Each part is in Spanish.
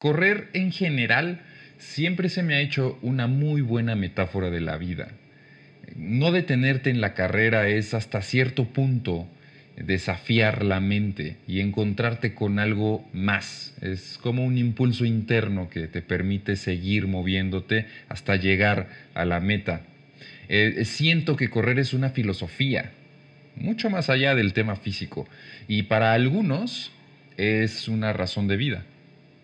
Correr en general siempre se me ha hecho una muy buena metáfora de la vida. No detenerte en la carrera es hasta cierto punto desafiar la mente y encontrarte con algo más. Es como un impulso interno que te permite seguir moviéndote hasta llegar a la meta. Eh, siento que correr es una filosofía, mucho más allá del tema físico, y para algunos es una razón de vida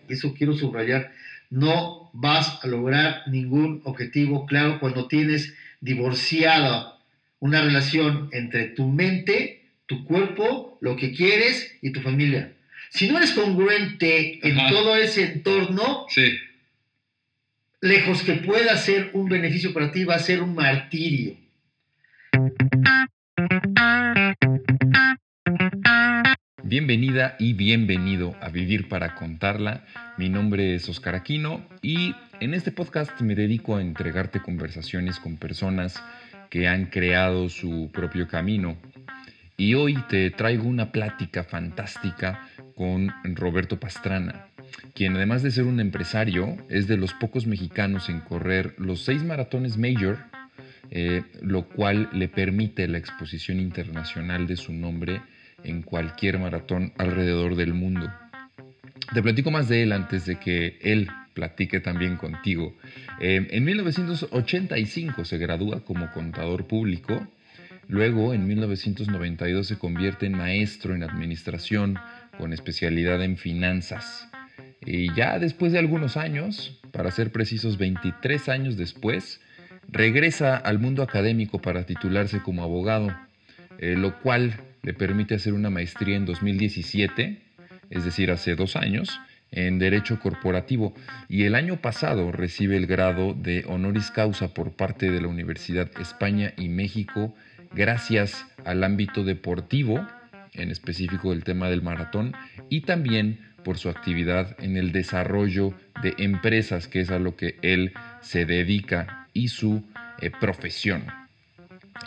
eso quiero subrayar, no vas a lograr ningún objetivo claro cuando tienes divorciada una relación entre tu mente, tu cuerpo, lo que quieres y tu familia. Si no eres congruente en todo ese entorno, lejos que pueda ser un beneficio para ti, va a ser un martirio. Bienvenida y bienvenido a Vivir para Contarla. Mi nombre es Oscar Aquino y en este podcast me dedico a entregarte conversaciones con personas que han creado su propio camino. Y hoy te traigo una plática fantástica con Roberto Pastrana, quien además de ser un empresario es de los pocos mexicanos en correr los seis maratones Major, eh, lo cual le permite la exposición internacional de su nombre en cualquier maratón alrededor del mundo. Te platico más de él antes de que él platique también contigo. Eh, en 1985 se gradúa como contador público. Luego, en 1992, se convierte en maestro en administración con especialidad en finanzas. Y ya después de algunos años, para ser precisos 23 años después, regresa al mundo académico para titularse como abogado, eh, lo cual le permite hacer una maestría en 2017, es decir, hace dos años, en Derecho Corporativo y el año pasado recibe el grado de honoris causa por parte de la Universidad España y México gracias al ámbito deportivo, en específico el tema del maratón, y también por su actividad en el desarrollo de empresas, que es a lo que él se dedica, y su eh, profesión.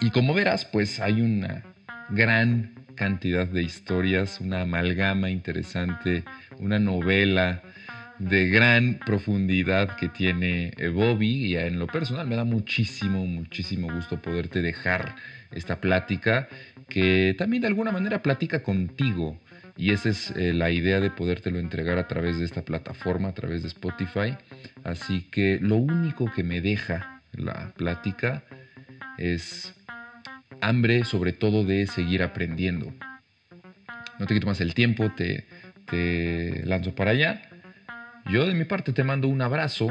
Y como verás, pues hay una gran cantidad de historias, una amalgama interesante, una novela de gran profundidad que tiene eh, Bobby y en lo personal me da muchísimo, muchísimo gusto poderte dejar esta plática que también de alguna manera platica contigo y esa es eh, la idea de podértelo entregar a través de esta plataforma, a través de Spotify. Así que lo único que me deja la plática es hambre sobre todo de seguir aprendiendo. No te quito más el tiempo, te, lanzo para allá. Yo de mi parte te mando un abrazo.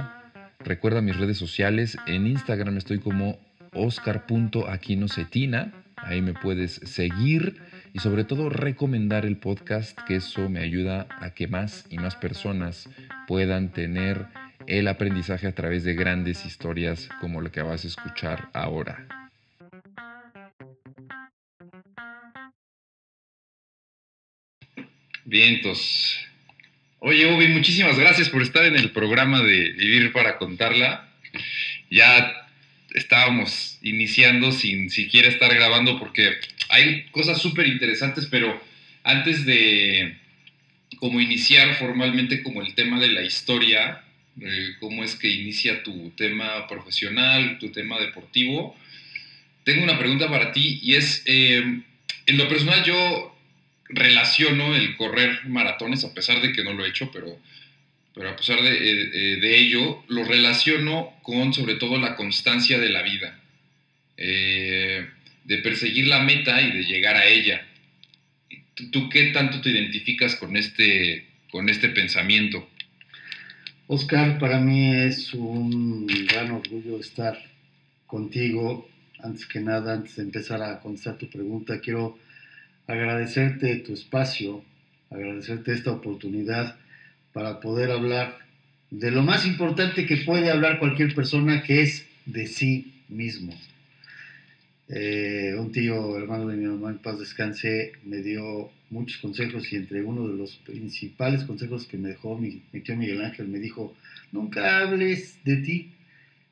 Recuerda mis redes sociales. En Instagram estoy como oscar.aquinocetina. Ahí me puedes seguir y sobre todo recomendar el podcast, que eso me ayuda a que más y más personas puedan tener el aprendizaje a través de grandes historias como lo que vas a escuchar ahora. Vientos. Oye, Obi, muchísimas gracias por estar en el programa de Vivir para Contarla. Ya estábamos iniciando sin siquiera estar grabando porque hay cosas súper interesantes, pero antes de como iniciar formalmente como el tema de la historia, cómo es que inicia tu tema profesional, tu tema deportivo, tengo una pregunta para ti y es, eh, en lo personal yo relaciono el correr maratones, a pesar de que no lo he hecho, pero, pero a pesar de, eh, eh, de ello, lo relaciono con sobre todo la constancia de la vida, eh, de perseguir la meta y de llegar a ella. ¿Tú, qué tanto te identificas con este, con este pensamiento? Oscar, para mí es un gran orgullo estar contigo. Antes que nada, antes de empezar a contestar tu pregunta, quiero agradecerte tu espacio, agradecerte esta oportunidad para poder hablar de lo más importante que puede hablar cualquier persona, que es de sí mismo. Eh, un tío, hermano de mi mamá, en paz descanse, me dio muchos consejos y entre uno de los principales consejos que me dejó mi, mi tío Miguel Ángel me dijo, nunca hables de ti,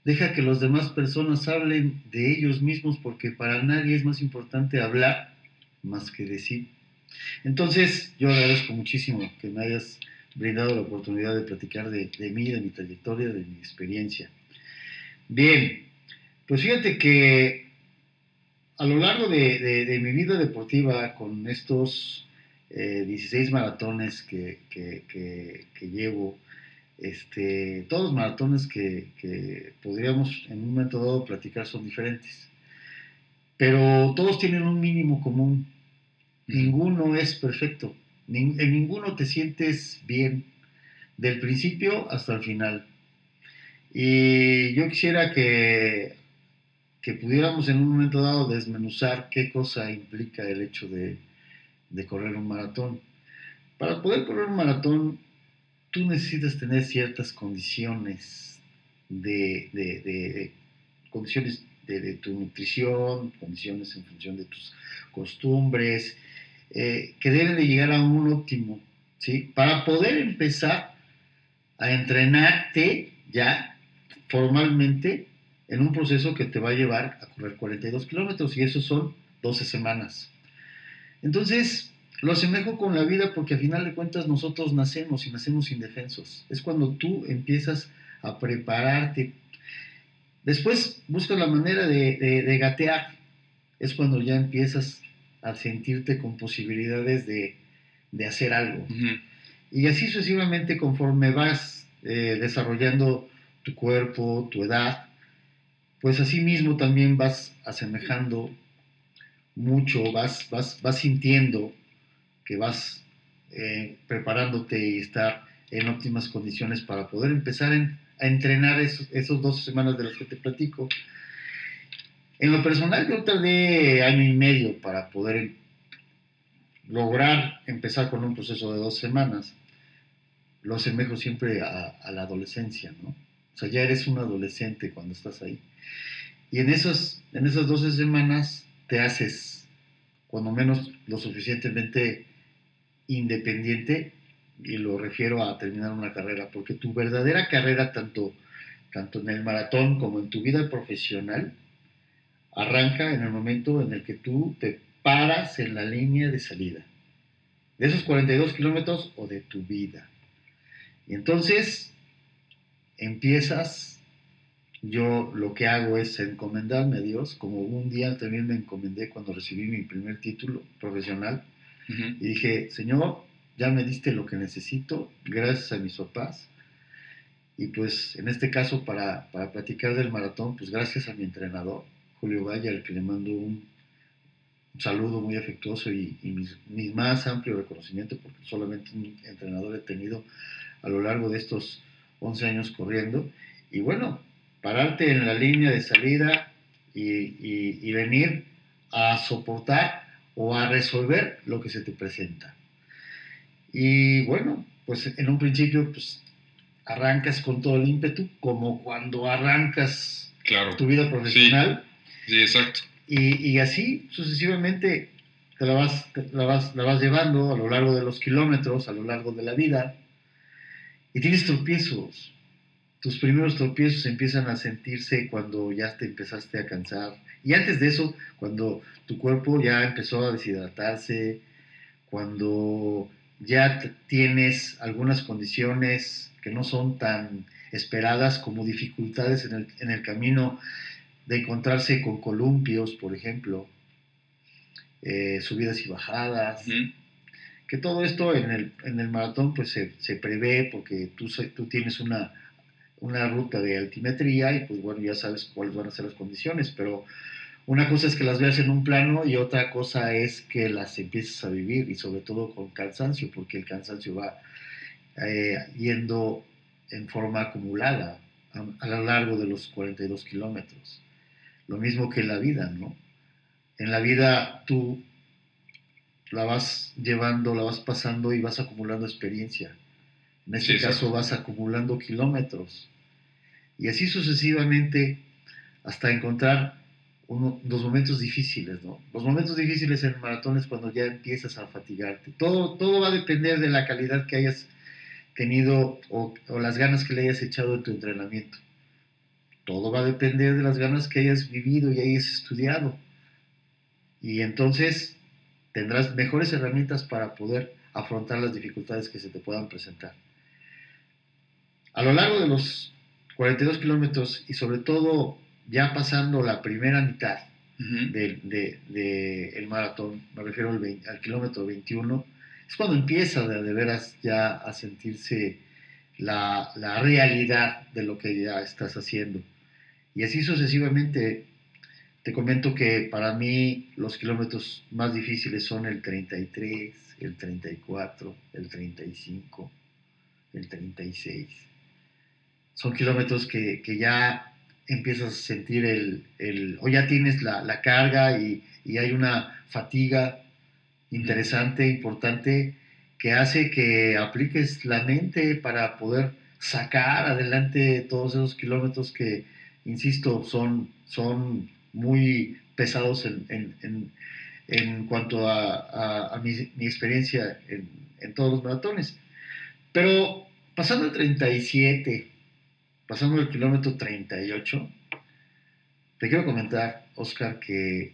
deja que las demás personas hablen de ellos mismos porque para nadie es más importante hablar más que decir. Entonces, yo agradezco muchísimo que me hayas brindado la oportunidad de platicar de, de mí, de mi trayectoria, de mi experiencia. Bien, pues fíjate que a lo largo de, mi vida deportiva, con estos 16 eh, maratones que, llevo, este, todos los maratones que, podríamos en un momento dado platicar son diferentes, pero todos tienen un mínimo común. Ninguno es perfecto, en ninguno te sientes bien, del principio hasta el final. Y yo quisiera que que pudiéramos en un momento dado desmenuzar qué cosa implica el hecho de, correr un maratón. Para poder correr un maratón, tú necesitas tener ciertas condiciones de, condiciones de, tu nutrición, condiciones en función de tus costumbres, eh, que deben de llegar a un óptimo, ¿sí? Para poder empezar a entrenarte ya formalmente en un proceso que te va a llevar a correr 42 kilómetros y eso son 12 semanas. Entonces, lo asemejo con la vida porque al final de cuentas nosotros nacemos y nacemos indefensos. Es cuando tú empiezas a prepararte. Después buscas la manera de, gatear. Es cuando ya empiezas a sentirte con posibilidades de, hacer algo. Y así sucesivamente conforme vas eh, desarrollando tu cuerpo, tu edad, pues así mismo también vas asemejando mucho, vas, vas, vas sintiendo que vas eh, preparándote y estar en óptimas condiciones para poder empezar a entrenar esos, esos 12 semanas de las que te platico. En lo personal yo tardé año y medio para poder lograr empezar con un proceso de dos semanas. Lo asemejo siempre a, la adolescencia, ¿no? O sea, ya eres un adolescente cuando estás ahí. Y en, en esas 12 semanas te haces, cuando menos, lo suficientemente independiente, y lo refiero a terminar una carrera, porque tu verdadera carrera, tanto, tanto en el maratón como en tu vida profesional, arranca en el momento en el que tú te paras en la línea de salida, de esos 42 kilómetros o de tu vida. Y entonces empiezas yo lo que hago es encomendarme a Dios, como un día también me encomendé cuando recibí mi primer título profesional, y dije, Señor, ya me diste lo que necesito, gracias a mis papás, y pues en este caso para, para platicar del maratón, pues gracias a mi entrenador, Julio Valle, al que le mando un, saludo muy afectuoso y, y mis, mis, más amplio reconocimiento, porque solamente un entrenador he tenido a lo largo de estos 11 años corriendo, y bueno, pararte en la línea de salida y, venir a soportar o a resolver lo que se te presenta. Y bueno, pues en un principio pues arrancas con todo el ímpetu, como cuando arrancas tu vida profesional. Sí, exacto. Y, así sucesivamente te la vas, la, vas, la vas llevando a lo largo de los kilómetros, a lo largo de la vida, y tienes tropiezos, tus primeros tropiezos empiezan a sentirse cuando ya te empezaste a cansar. Y antes de eso, cuando tu cuerpo ya empezó a deshidratarse, cuando ya tienes algunas condiciones que no son tan esperadas como dificultades en el, en el camino de encontrarse con columpios, por ejemplo, eh, subidas y bajadas. Que todo esto en el, en el maratón pues se, se prevé porque tú, tú tienes una una ruta de altimetría y pues bueno, ya sabes cuáles van a ser las condiciones, pero una cosa es que las veas en un plano y otra cosa es que las empieces a vivir y sobre todo con cansancio, porque el cansancio va eh, yendo en forma acumulada a, a, lo largo de los 42 kilómetros. Lo mismo que en la vida, ¿no? En la vida tú la vas llevando, la vas pasando y vas acumulando experiencia en este caso vas acumulando kilómetros. Y así sucesivamente hasta encontrar los momentos difíciles, ¿no? Los momentos difíciles en maratones cuando ya empiezas a fatigarte. Todo, todo va a depender de la calidad que hayas tenido o, o las ganas que le hayas echado en tu entrenamiento. Todo va a depender de las ganas que hayas vivido y hayas estudiado. Y entonces tendrás mejores herramientas para poder afrontar las dificultades que se te puedan presentar. a lo largo de los 42 kilómetros y sobre todo ya pasando la primera mitad del de, maratón, me refiero al, al, kilómetro 21, es cuando empieza de, de veras ya a sentirse la, la, realidad de lo que ya estás haciendo. Y así sucesivamente, te comento que para mí los kilómetros más difíciles son el 33, el 34, el 35, el 36. Son kilómetros que, que ya empiezas a sentir el, el o ya tienes la, la carga y, y, hay una fatiga interesante, importante, que hace que apliques la mente para poder sacar adelante todos esos kilómetros que, insisto, son, son muy pesados en, en, en, cuanto a, a, mi, mi, experiencia en, todos los maratones. Pero pasando el 37, pasando el kilómetro 38, te quiero comentar, Oscar, que,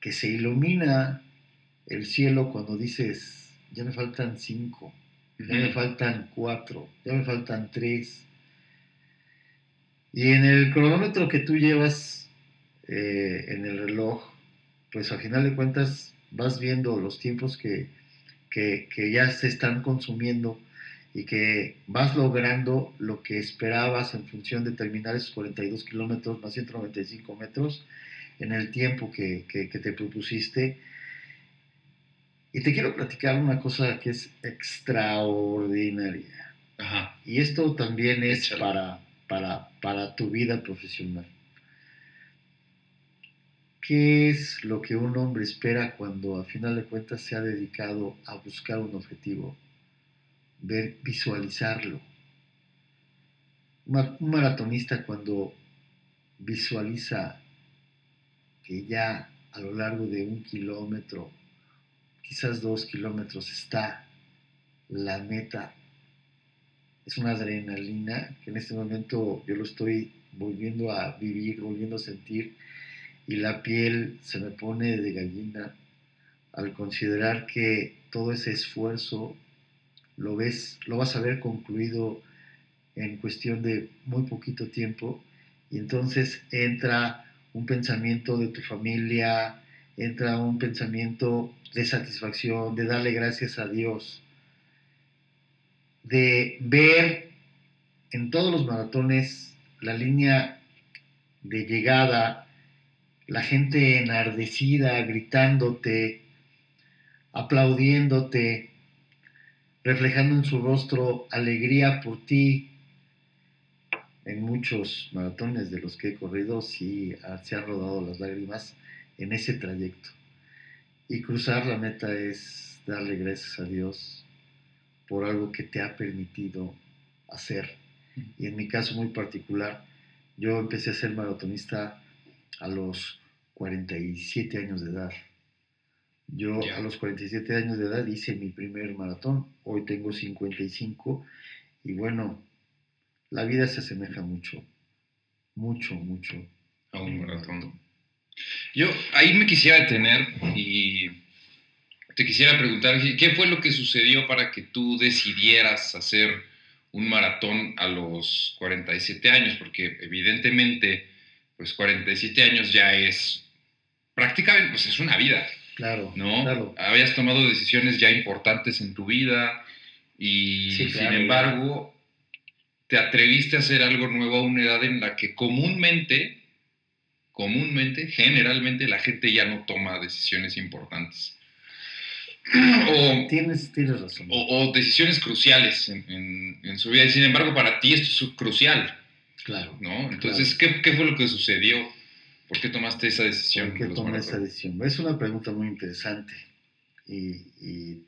que se ilumina el cielo cuando dices, ya me faltan cinco, ya me faltan cuatro, ya me faltan tres. Y en el cronómetro que tú llevas eh, en el reloj, pues al final de cuentas vas viendo los tiempos que, que, que ya se están consumiendo y que vas logrando lo que esperabas en función de terminar esos 42 kilómetros más 195 metros en el tiempo que, que, te propusiste. Y te quiero platicar una cosa que es extraordinaria. Y esto también es para, para, para tu vida profesional. ¿Qué es lo que un hombre espera cuando a final de cuentas se ha dedicado a buscar un objetivo? ver, visualizarlo. Un maratonista cuando visualiza que ya a lo largo de un kilómetro, quizás dos kilómetros, está la meta. Es una adrenalina que en este momento yo lo estoy volviendo a vivir, volviendo a sentir, y la piel se me pone de gallina al considerar que todo ese esfuerzo lo ves, lo vas a ver concluido en cuestión de muy poquito tiempo y entonces entra un pensamiento de tu familia, entra un pensamiento de satisfacción, de darle gracias a Dios, de ver en todos los maratones la línea de llegada, la gente enardecida, gritándote, aplaudiéndote, reflejando en su rostro alegría por ti. En muchos maratones de los que he corrido, sí se han rodado las lágrimas en ese trayecto. Y cruzar la meta es darle gracias a Dios por algo que te ha permitido hacer. Y en mi caso muy particular, yo empecé a ser maratonista a los 47 años de edad. Yo a los 47 años de edad hice mi primer maratón, hoy tengo 55 y bueno, la vida se asemeja mucho, mucho, mucho a un maratón. Yo ahí me quisiera detener y te quisiera preguntar, ¿qué fue lo que sucedió para que tú decidieras hacer un maratón a los 47 años? Porque evidentemente, pues 47 años ya es prácticamente, pues es una vida. Claro. ¿No? Habías tomado decisiones ya importantes en tu vida y sin embargo te atreviste a hacer algo nuevo a una edad en la que comúnmente, comúnmente, generalmente la gente ya no toma decisiones importantes. O, tienes, tienes razón. O, decisiones cruciales en, en, su vida. Y sin embargo, para ti esto es crucial. Claro. ¿no? Entonces, ¿qué, ¿qué, fue lo que sucedió? ¿Por qué tomaste esa decisión? ¿Por qué tomé esa decisión? Es una pregunta muy interesante y, y,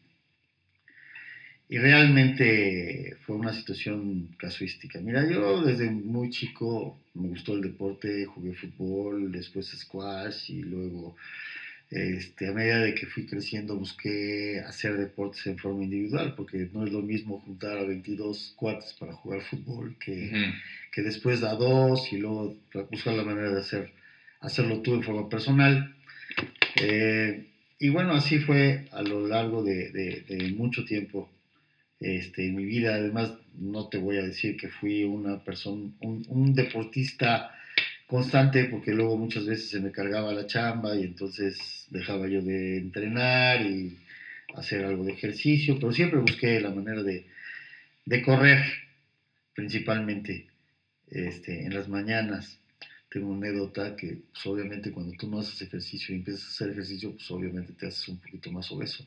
realmente fue una situación casuística. Mira, yo desde muy chico me gustó el deporte, jugué fútbol, después squash y luego este, a medida de que fui creciendo busqué hacer deportes en forma individual, porque no es lo mismo juntar a 22 cuates para jugar fútbol que, que después a dos y luego buscar la manera de hacer hacerlo tú en forma personal. Eh, y bueno, así fue a lo largo de, mucho tiempo. este, en mi vida. Además, no te voy a decir que fui una persona, un, un deportista constante porque luego muchas veces se me cargaba la chamba y entonces dejaba yo de entrenar y hacer algo de ejercicio, pero siempre busqué la manera de, de correr principalmente este, en las mañanas. Tengo una anécdota que pues, obviamente cuando tú no haces ejercicio y empiezas a hacer ejercicio, pues obviamente te haces un poquito más obeso.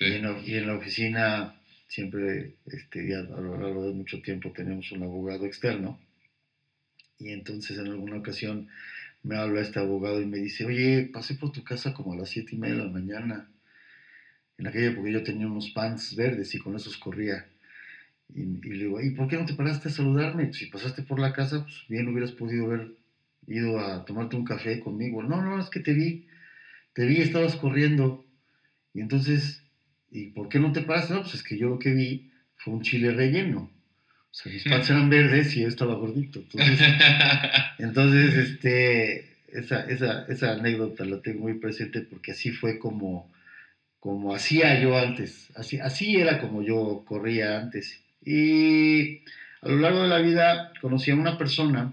Y, en la, y, en la, oficina siempre, este, ya a lo largo de mucho tiempo tenemos un abogado externo y entonces en alguna ocasión me habla este abogado y me dice, oye, pasé por tu casa como a las siete y media de la mañana. En aquella época yo tenía unos pants verdes y con esos corría. Y, le digo, ¿y por qué no te paraste a saludarme? Si pasaste por la casa, pues bien hubieras podido haber ido a tomarte un café conmigo. No, no, es que te vi, te vi, estabas corriendo. Y entonces, ¿y por qué no te paraste? No, pues es que yo lo que vi fue un chile relleno. O sea, mis pants eran verdes y yo estaba gordito. Entonces, entonces este, esa, esa, esa, anécdota la tengo muy presente porque así fue como, como hacía yo antes. Así, así era como yo corría antes. Y a lo largo de la vida conocí a una persona,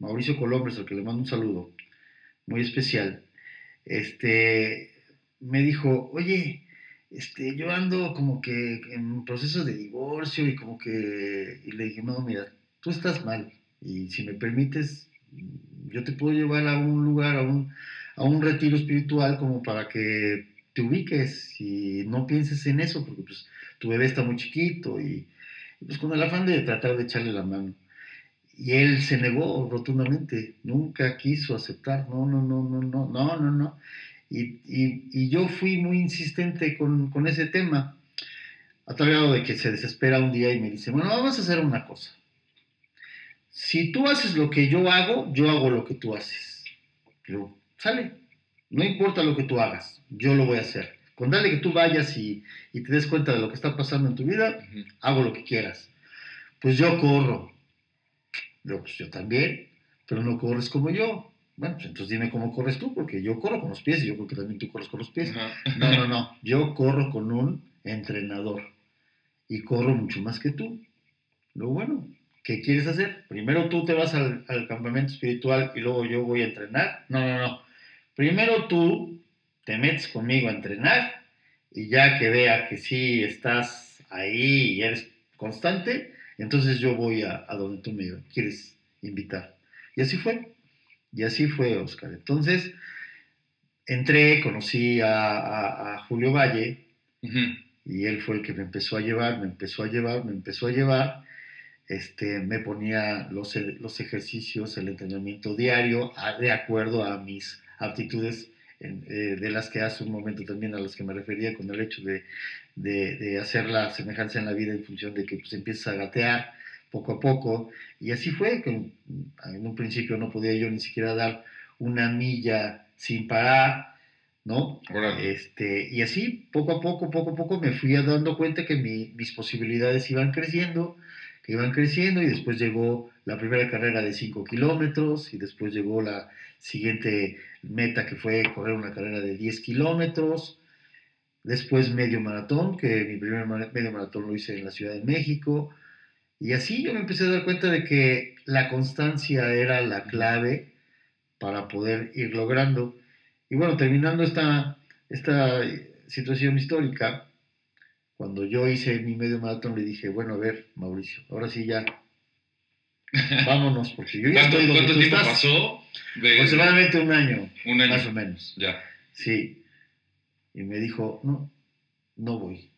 Mauricio Colombres, al que le mando un saludo muy especial. Este, me dijo, oye, este, yo ando como que en proceso de divorcio y como que, le dije, no, mira, tú estás mal y si me permites, yo te puedo llevar a un lugar, a un, a un retiro espiritual como para que te ubiques y no pienses en eso, porque pues tu bebé está muy chiquito y, y pues con el afán de tratar de echarle la mano. Y él se negó rotundamente, nunca quiso aceptar, no, no, no, no, no, no, no, no. Y, yo fui muy insistente con, ese tema, a tal grado de que se desespera un día y me dice, bueno, vamos a hacer una cosa. Si tú haces lo que yo hago, yo hago lo que tú haces. Sale, no importa lo que tú hagas, yo lo voy a hacer. Con darle que tú vayas y, te des cuenta de lo que está pasando en tu vida, hago lo que quieras. Pues yo corro. Yo, pues yo también, pero no corres como yo. Bueno, pues entonces dime cómo corres tú, porque yo corro con los pies y yo creo que también tú corres con los pies. No, no, no. Yo corro con un entrenador y corro mucho más que tú. Lo bueno, ¿qué quieres hacer? Primero tú te vas al, campamento espiritual y luego yo voy a entrenar. No, no, no. Primero tú te metes conmigo a entrenar y ya que vea que sí estás ahí y eres constante, entonces yo voy a, a donde tú me quieres invitar. Y así fue. Y así fue, Oscar. Entonces, entré, conocí a, Julio Valle, y él fue el que me empezó a llevar, me empezó a llevar, me empezó a llevar. Este, me ponía los, los ejercicios, el entrenamiento diario, de acuerdo a mis aptitudes, eh, de las que hace un momento también a las que me refería con el hecho de, de, hacer la semejanza en la vida en función de que pues, empiezas a gatear, poco a poco. Y así fue, que en un principio no podía yo ni siquiera dar una milla sin parar, ¿no? Este, y así, poco a poco, poco a poco, me fui dando cuenta que mis posibilidades iban creciendo, que iban creciendo, y después llegó la primera carrera de 5 kilómetros, y después llegó la siguiente meta que fue correr una carrera de 10 kilómetros, después medio maratón, que mi primer medio maratón lo hice en la Ciudad de México, y así yo me empecé a dar cuenta de que la constancia era la clave para poder ir logrando. Y bueno, terminando esta, esta situación histórica, cuando yo hice mi medio maratón le dije, bueno, a ver, Mauricio, ahora sí ya, vámonos, porque yo ya estoy ¿Cuánto tiempo pasó? Aproximadamente un año, un año, más o menos. Ya. Sí. Y me dijo, no, no voy.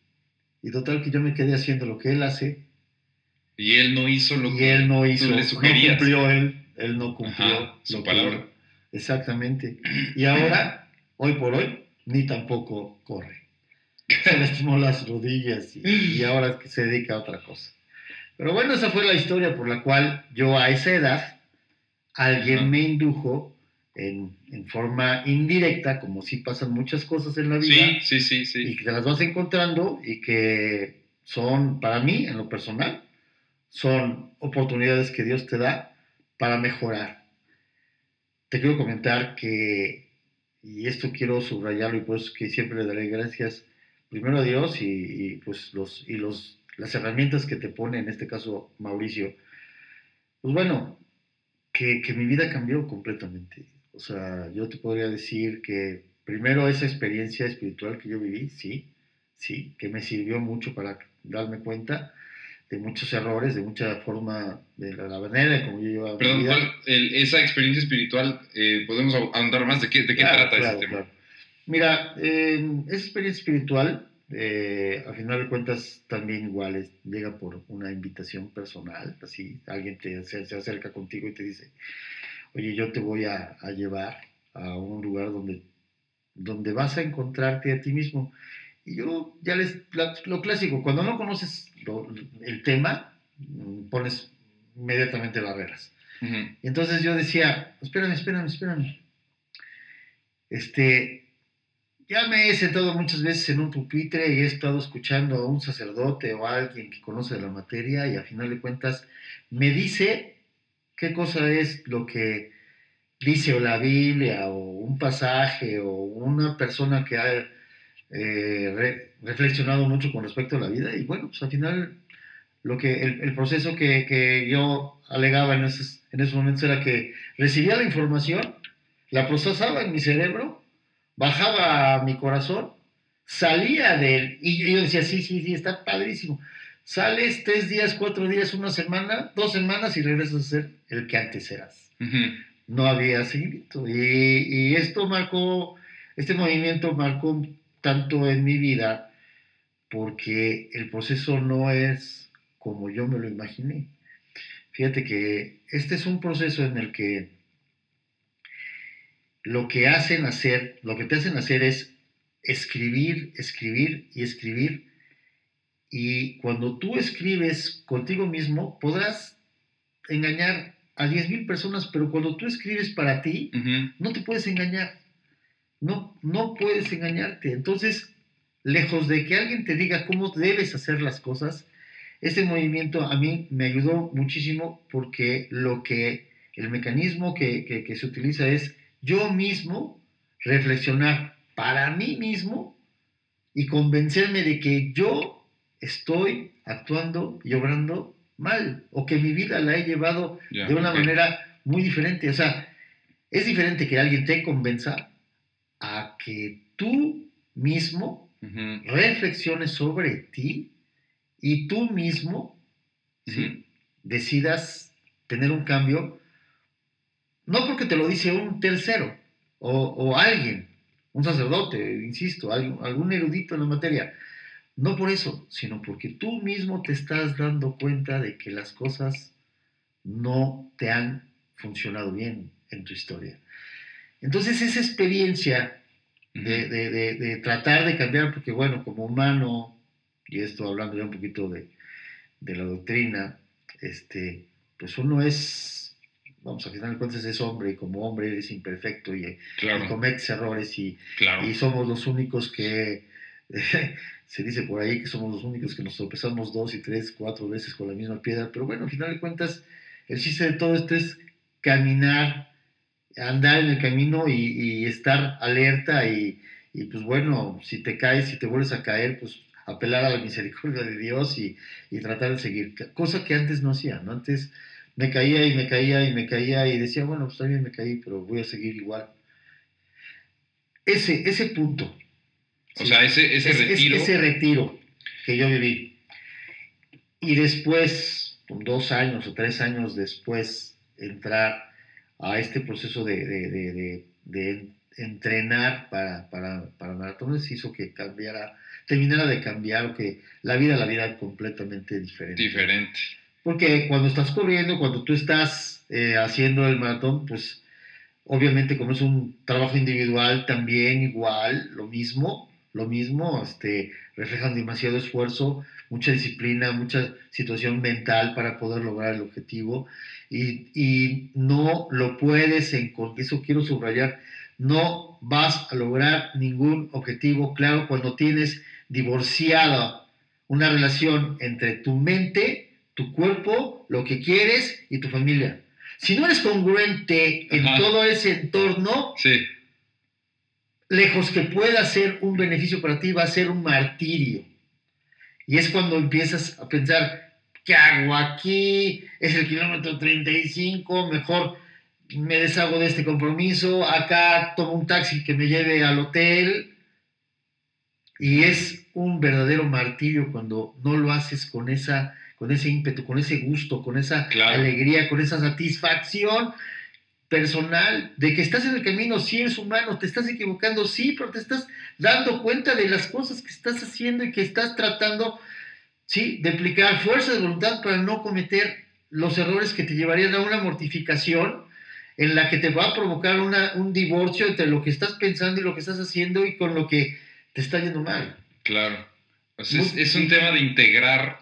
Y total que yo me quedé haciendo lo que él hace, y él no hizo lo que él no hizo, le sugerías. No cumplió él, él no cumplió su palabra. exactamente. Y ahora, hoy por hoy, ni tampoco corre. Se lastimó las rodillas y, ahora se dedica a otra cosa. Pero bueno, esa fue la historia por la cual yo a esa edad, alguien me indujo en, en, forma indirecta, como si pasan muchas cosas en la vida. Sí, sí, sí, sí. Y que te las vas encontrando y que son, para mí, en lo personal, son oportunidades que Dios te da para mejorar. Te quiero comentar que, y esto quiero subrayarlo y por eso que siempre le daré gracias primero a Dios y, pues los, y los, las herramientas que te pone, en este caso Mauricio, pues bueno, que, que mi vida cambió completamente. O sea, yo te podría decir que primero esa experiencia espiritual que yo viví, sí, sí, que me sirvió mucho para darme cuenta de muchos errores, de mucha forma, de la, manera como yo llevaba Perdón, mi vida. esa experiencia espiritual, eh, ¿podemos andar más? ¿De qué, de qué trata ese tema? Mira, esa experiencia espiritual, eh, a final de cuentas, también igual llega por una invitación personal, así alguien te, se, se, acerca contigo y te dice, oye, yo te voy a, a llevar a un lugar donde, donde vas a encontrarte a ti mismo. Y yo ya les, lo clásico, cuando no conoces el tema, pones inmediatamente barreras. Entonces yo decía, espérame, espérame, espérame. Este, ya me he sentado muchas veces en un pupitre y he estado escuchando a un sacerdote o a alguien que conoce la materia y a final de cuentas me dice qué cosa es lo que dice o la Biblia o un pasaje o una persona que ha eh, reflexionado mucho con respecto a la vida y bueno, pues al final lo que el, proceso que, que, yo alegaba en esos, en esos momentos era que recibía la información, la procesaba en mi cerebro, bajaba a mi corazón, salía de él y yo decía, sí, sí, sí, está padrísimo. Sales tres días, cuatro días, una semana, dos semanas y regresas a ser el que antes eras. No había seguimiento. Y, y, esto marcó, este movimiento marcó tanto en mi vida porque el proceso no es como yo me lo imaginé. Fíjate que este es un proceso en el que lo que hacen hacer, lo que te hacen hacer es escribir, escribir y escribir. Y cuando tú escribes contigo mismo, podrás engañar a 10.000 personas, pero cuando tú escribes para ti, no te puedes engañar. No, no puedes engañarte. Entonces, lejos de que alguien te diga cómo debes hacer las cosas, este movimiento a mí me ayudó muchísimo porque lo que, el mecanismo que, se utiliza es yo mismo reflexionar para mí mismo y convencerme de que yo estoy actuando y obrando mal o que mi vida la he llevado de una manera muy diferente. O sea, es diferente que alguien te convenza que tú mismo reflexiones sobre ti y tú mismo decidas tener un cambio, no porque te lo dice un tercero o, alguien, un sacerdote, insisto, algún, algún erudito en la materia, no por eso, sino porque tú mismo te estás dando cuenta de que las cosas no te han funcionado bien en tu historia. Entonces esa experiencia de, tratar de cambiar, porque bueno, como humano, y esto hablando ya un poquito de, la doctrina, este, pues uno es, vamos, a final de cuentas es hombre y como hombre eres imperfecto y, cometes errores y, y, somos los únicos que, se dice por ahí que somos los únicos que nos tropezamos dos y tres, cuatro veces con la misma piedra, pero bueno, a final de cuentas el chiste de todo esto es caminar andar en el camino y, estar alerta y, pues bueno, si te caes, si te vuelves a caer, pues apelar a la misericordia de Dios y, tratar de seguir, cosa que antes no hacía, ¿no? Antes me caía y me caía y me caía y decía, bueno, pues también me caí, pero voy a seguir igual. Ese, ese punto. O sea, ese, ese retiro. ese retiro que yo viví. Y después, dos años o tres años después, entrar a este proceso de, entrenar para, para, para, maratones hizo que cambiara, terminara de cambiar, o que la vida la vida completamente diferente. Diferente. Porque cuando estás corriendo, cuando tú estás eh, haciendo el maratón, pues obviamente como es un trabajo individual, también igual, lo mismo, lo mismo, este, reflejan demasiado esfuerzo, mucha disciplina, mucha situación mental para poder lograr el objetivo y, no lo puedes encontrar, eso quiero subrayar, no vas a lograr ningún objetivo claro cuando tienes divorciada una relación entre tu mente, tu cuerpo, lo que quieres y tu familia. Si no eres congruente en todo ese entorno, lejos que pueda ser un beneficio para ti, va a ser un martirio. Y es cuando empiezas a pensar, ¿qué hago aquí? Es el kilómetro 35, mejor me deshago de este compromiso, acá tomo un taxi que me lleve al hotel. Y es un verdadero martirio cuando no lo haces con esa con ese ímpetu, con ese gusto, con esa alegría, con esa satisfacción personal de que estás en el camino, sí eres humano, te estás equivocando, sí, pero te estás dando cuenta de las cosas que estás haciendo y que estás tratando, sí, de aplicar fuerza de voluntad para no cometer los errores que te llevarían a una mortificación en la que te va a provocar un divorcio entre lo que estás pensando y lo que estás haciendo y con lo que te está yendo mal. Claro. es, un tema de integrar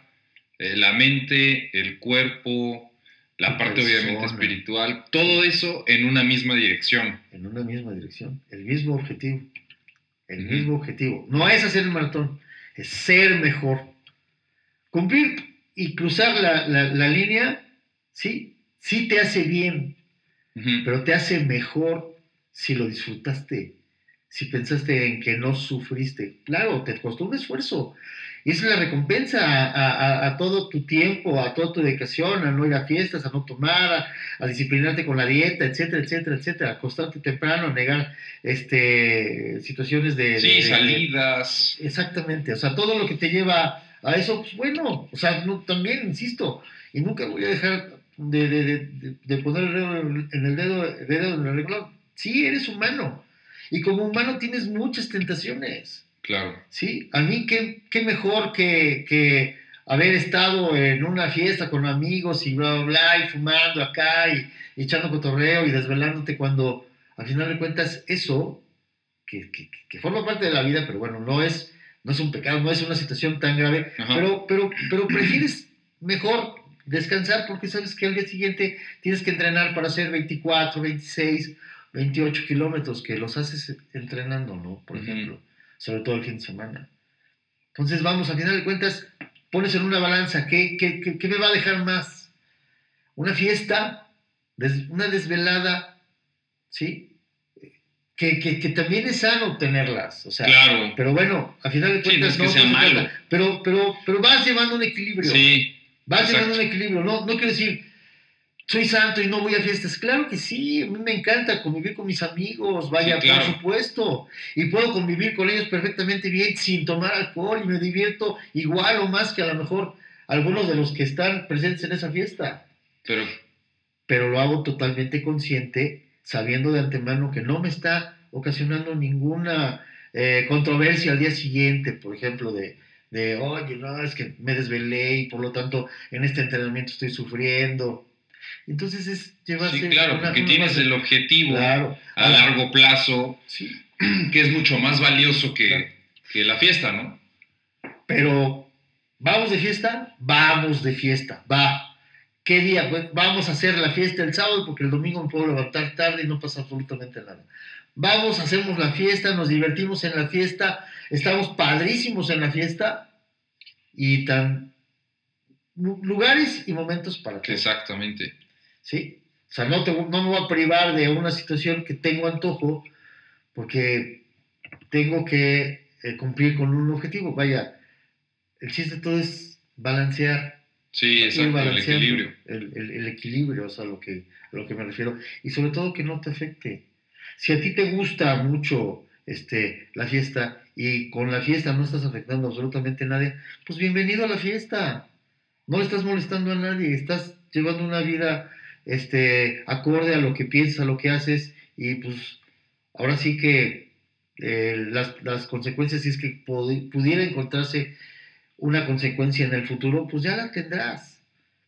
eh, la mente, el cuerpo, la parte obviamente espiritual, todo eso en una misma dirección. En una misma dirección, el mismo objetivo. El mismo objetivo. No es hacer el maratón, es ser mejor. Cumplir y cruzar la, línea, sí, sí te hace bien, pero te hace mejor si lo disfrutaste, si pensaste en que no sufriste. Claro, te costó un esfuerzo, y esa es la recompensa a, todo tu tiempo, a toda tu dedicación, a no ir a fiestas, a no tomar, a, disciplinarte con la dieta, etcétera, etcétera, etcétera. Acostarte temprano, negar este, situaciones de... Sí, salidas. exactamente. O sea, todo lo que te lleva a eso, pues bueno, o sea, también, insisto, y nunca voy a dejar de, poner el dedo en el dedo, dedo en el reloj. Sí, eres humano. Y como humano tienes muchas tentaciones. Claro. Sí, a mí qué, qué mejor que, que, haber estado en una fiesta con amigos y bla, bla, bla, y fumando acá y, echando cotorreo y desvelándote cuando al final de cuentas eso, que, que, que, forma parte de la vida, pero bueno, no es, no es un pecado, no es una situación tan grave, pero, pero, pero prefieres mejor descansar porque sabes que al día siguiente tienes que entrenar para hacer 24, 26, 28 kilómetros, que los haces entrenando, ¿no? Por ejemplo sobre todo el fin de semana. Entonces, vamos, al final de cuentas, pones en una balanza, ¿qué, qué, me va a dejar más? Una fiesta, una desvelada, ¿sí? Que, que, también es sano tenerlas, o sea, claro. pero bueno, al final de cuentas no, es que sea malo. pero, pero, pero vas llevando un equilibrio. Sí. Vas llevando un equilibrio, no, no quiero decir, soy santo y no voy a fiestas. Claro que sí, a mí me encanta convivir con mis amigos, vaya, por supuesto. Y puedo convivir con ellos perfectamente bien sin tomar alcohol y me divierto igual o más que a lo mejor algunos de los que están presentes en esa fiesta. Pero, Pero lo hago totalmente consciente, sabiendo de antemano que no me está ocasionando ninguna eh, controversia al día siguiente, por ejemplo, de, de, oye, no, es que me desvelé y por lo tanto en este entrenamiento estoy sufriendo entonces es llevarse... Sí, claro, porque tienes el objetivo a largo plazo, que es mucho más valioso que, que la fiesta, ¿no? Pero, ¿vamos de fiesta? Vamos de fiesta, va. ¿Qué día? Pues vamos a hacer la fiesta el sábado porque el domingo me puedo levantar tarde y no pasa absolutamente nada. Vamos, hacemos la fiesta, nos divertimos en la fiesta, estamos padrísimos en la fiesta y tan lugares y momentos para que Exactamente. ¿Sí? O sea, no, no me voy a privar de una situación que tengo antojo porque tengo que eh, cumplir con un objetivo. Vaya, el chiste todo es balancear. Sí, exacto, el equilibrio. El, equilibrio, o sea, lo, que, a lo que me refiero. Y sobre todo que no te afecte. Si a ti te gusta mucho este, la fiesta y con la fiesta no estás afectando absolutamente a nadie, pues bienvenido a la fiesta. No le estás molestando a nadie, estás llevando una vida este, acorde a lo que piensas, a lo que haces, y pues ahora sí que eh, las, consecuencias, si es que pudiera encontrarse una consecuencia en el futuro, pues ya la tendrás.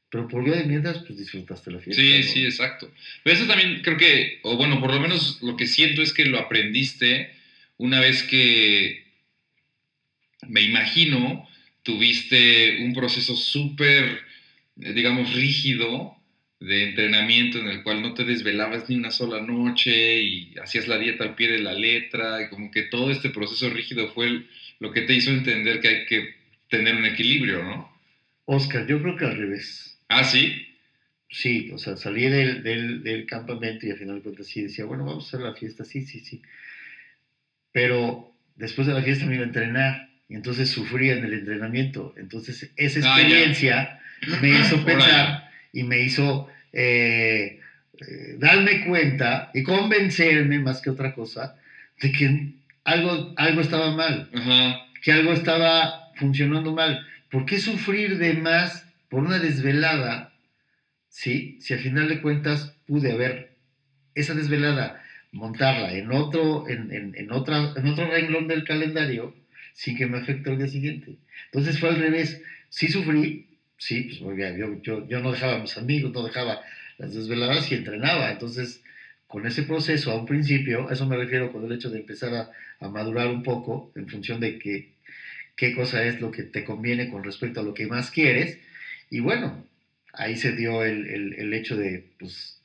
Pero por vía de mientras, pues disfrutaste la fiesta. Sí, sí, exacto. Pero eso también creo que, o bueno, por lo menos lo que siento es que lo aprendiste una vez que, me imagino, tuviste un proceso súper, eh, digamos, rígido de entrenamiento en el cual no te desvelabas ni una sola noche y hacías la dieta al pie de la letra y como que todo este proceso rígido fue lo que te hizo entender que hay que tener un equilibrio, ¿no? Oscar, yo creo que al revés. ¿Ah, sí? Sí, o sea, salí del, del, del campamento y al final de cuentas sí decía, bueno, vamos a hacer la fiesta, sí, sí, sí. pero después de la fiesta me iba a entrenar y entonces sufría en el entrenamiento. Entonces esa Ah, experiencia me hizo pensar y me hizo eh, eh, darme cuenta y convencerme más que otra cosa de que algo, algo estaba mal, Ajá. que algo estaba funcionando mal. ¿Por qué sufrir de más por una desvelada? ¿Sí? Si al final de cuentas pude haber esa desvelada, montarla en otro, en, en- en otra, en otro renglón del calendario sin que me afecte al día siguiente. Entonces fue al revés. Sí sufrí, sí, pues bien, yo, yo, yo no dejaba a mis amigos, no dejaba las desveladas y entrenaba. Entonces, con ese proceso, a un principio, a eso me refiero con el hecho de empezar a, a madurar un poco en función de que, qué cosa es lo que te conviene con respecto a lo que más quieres. Y bueno, ahí se dio el, el- el hecho de, pues,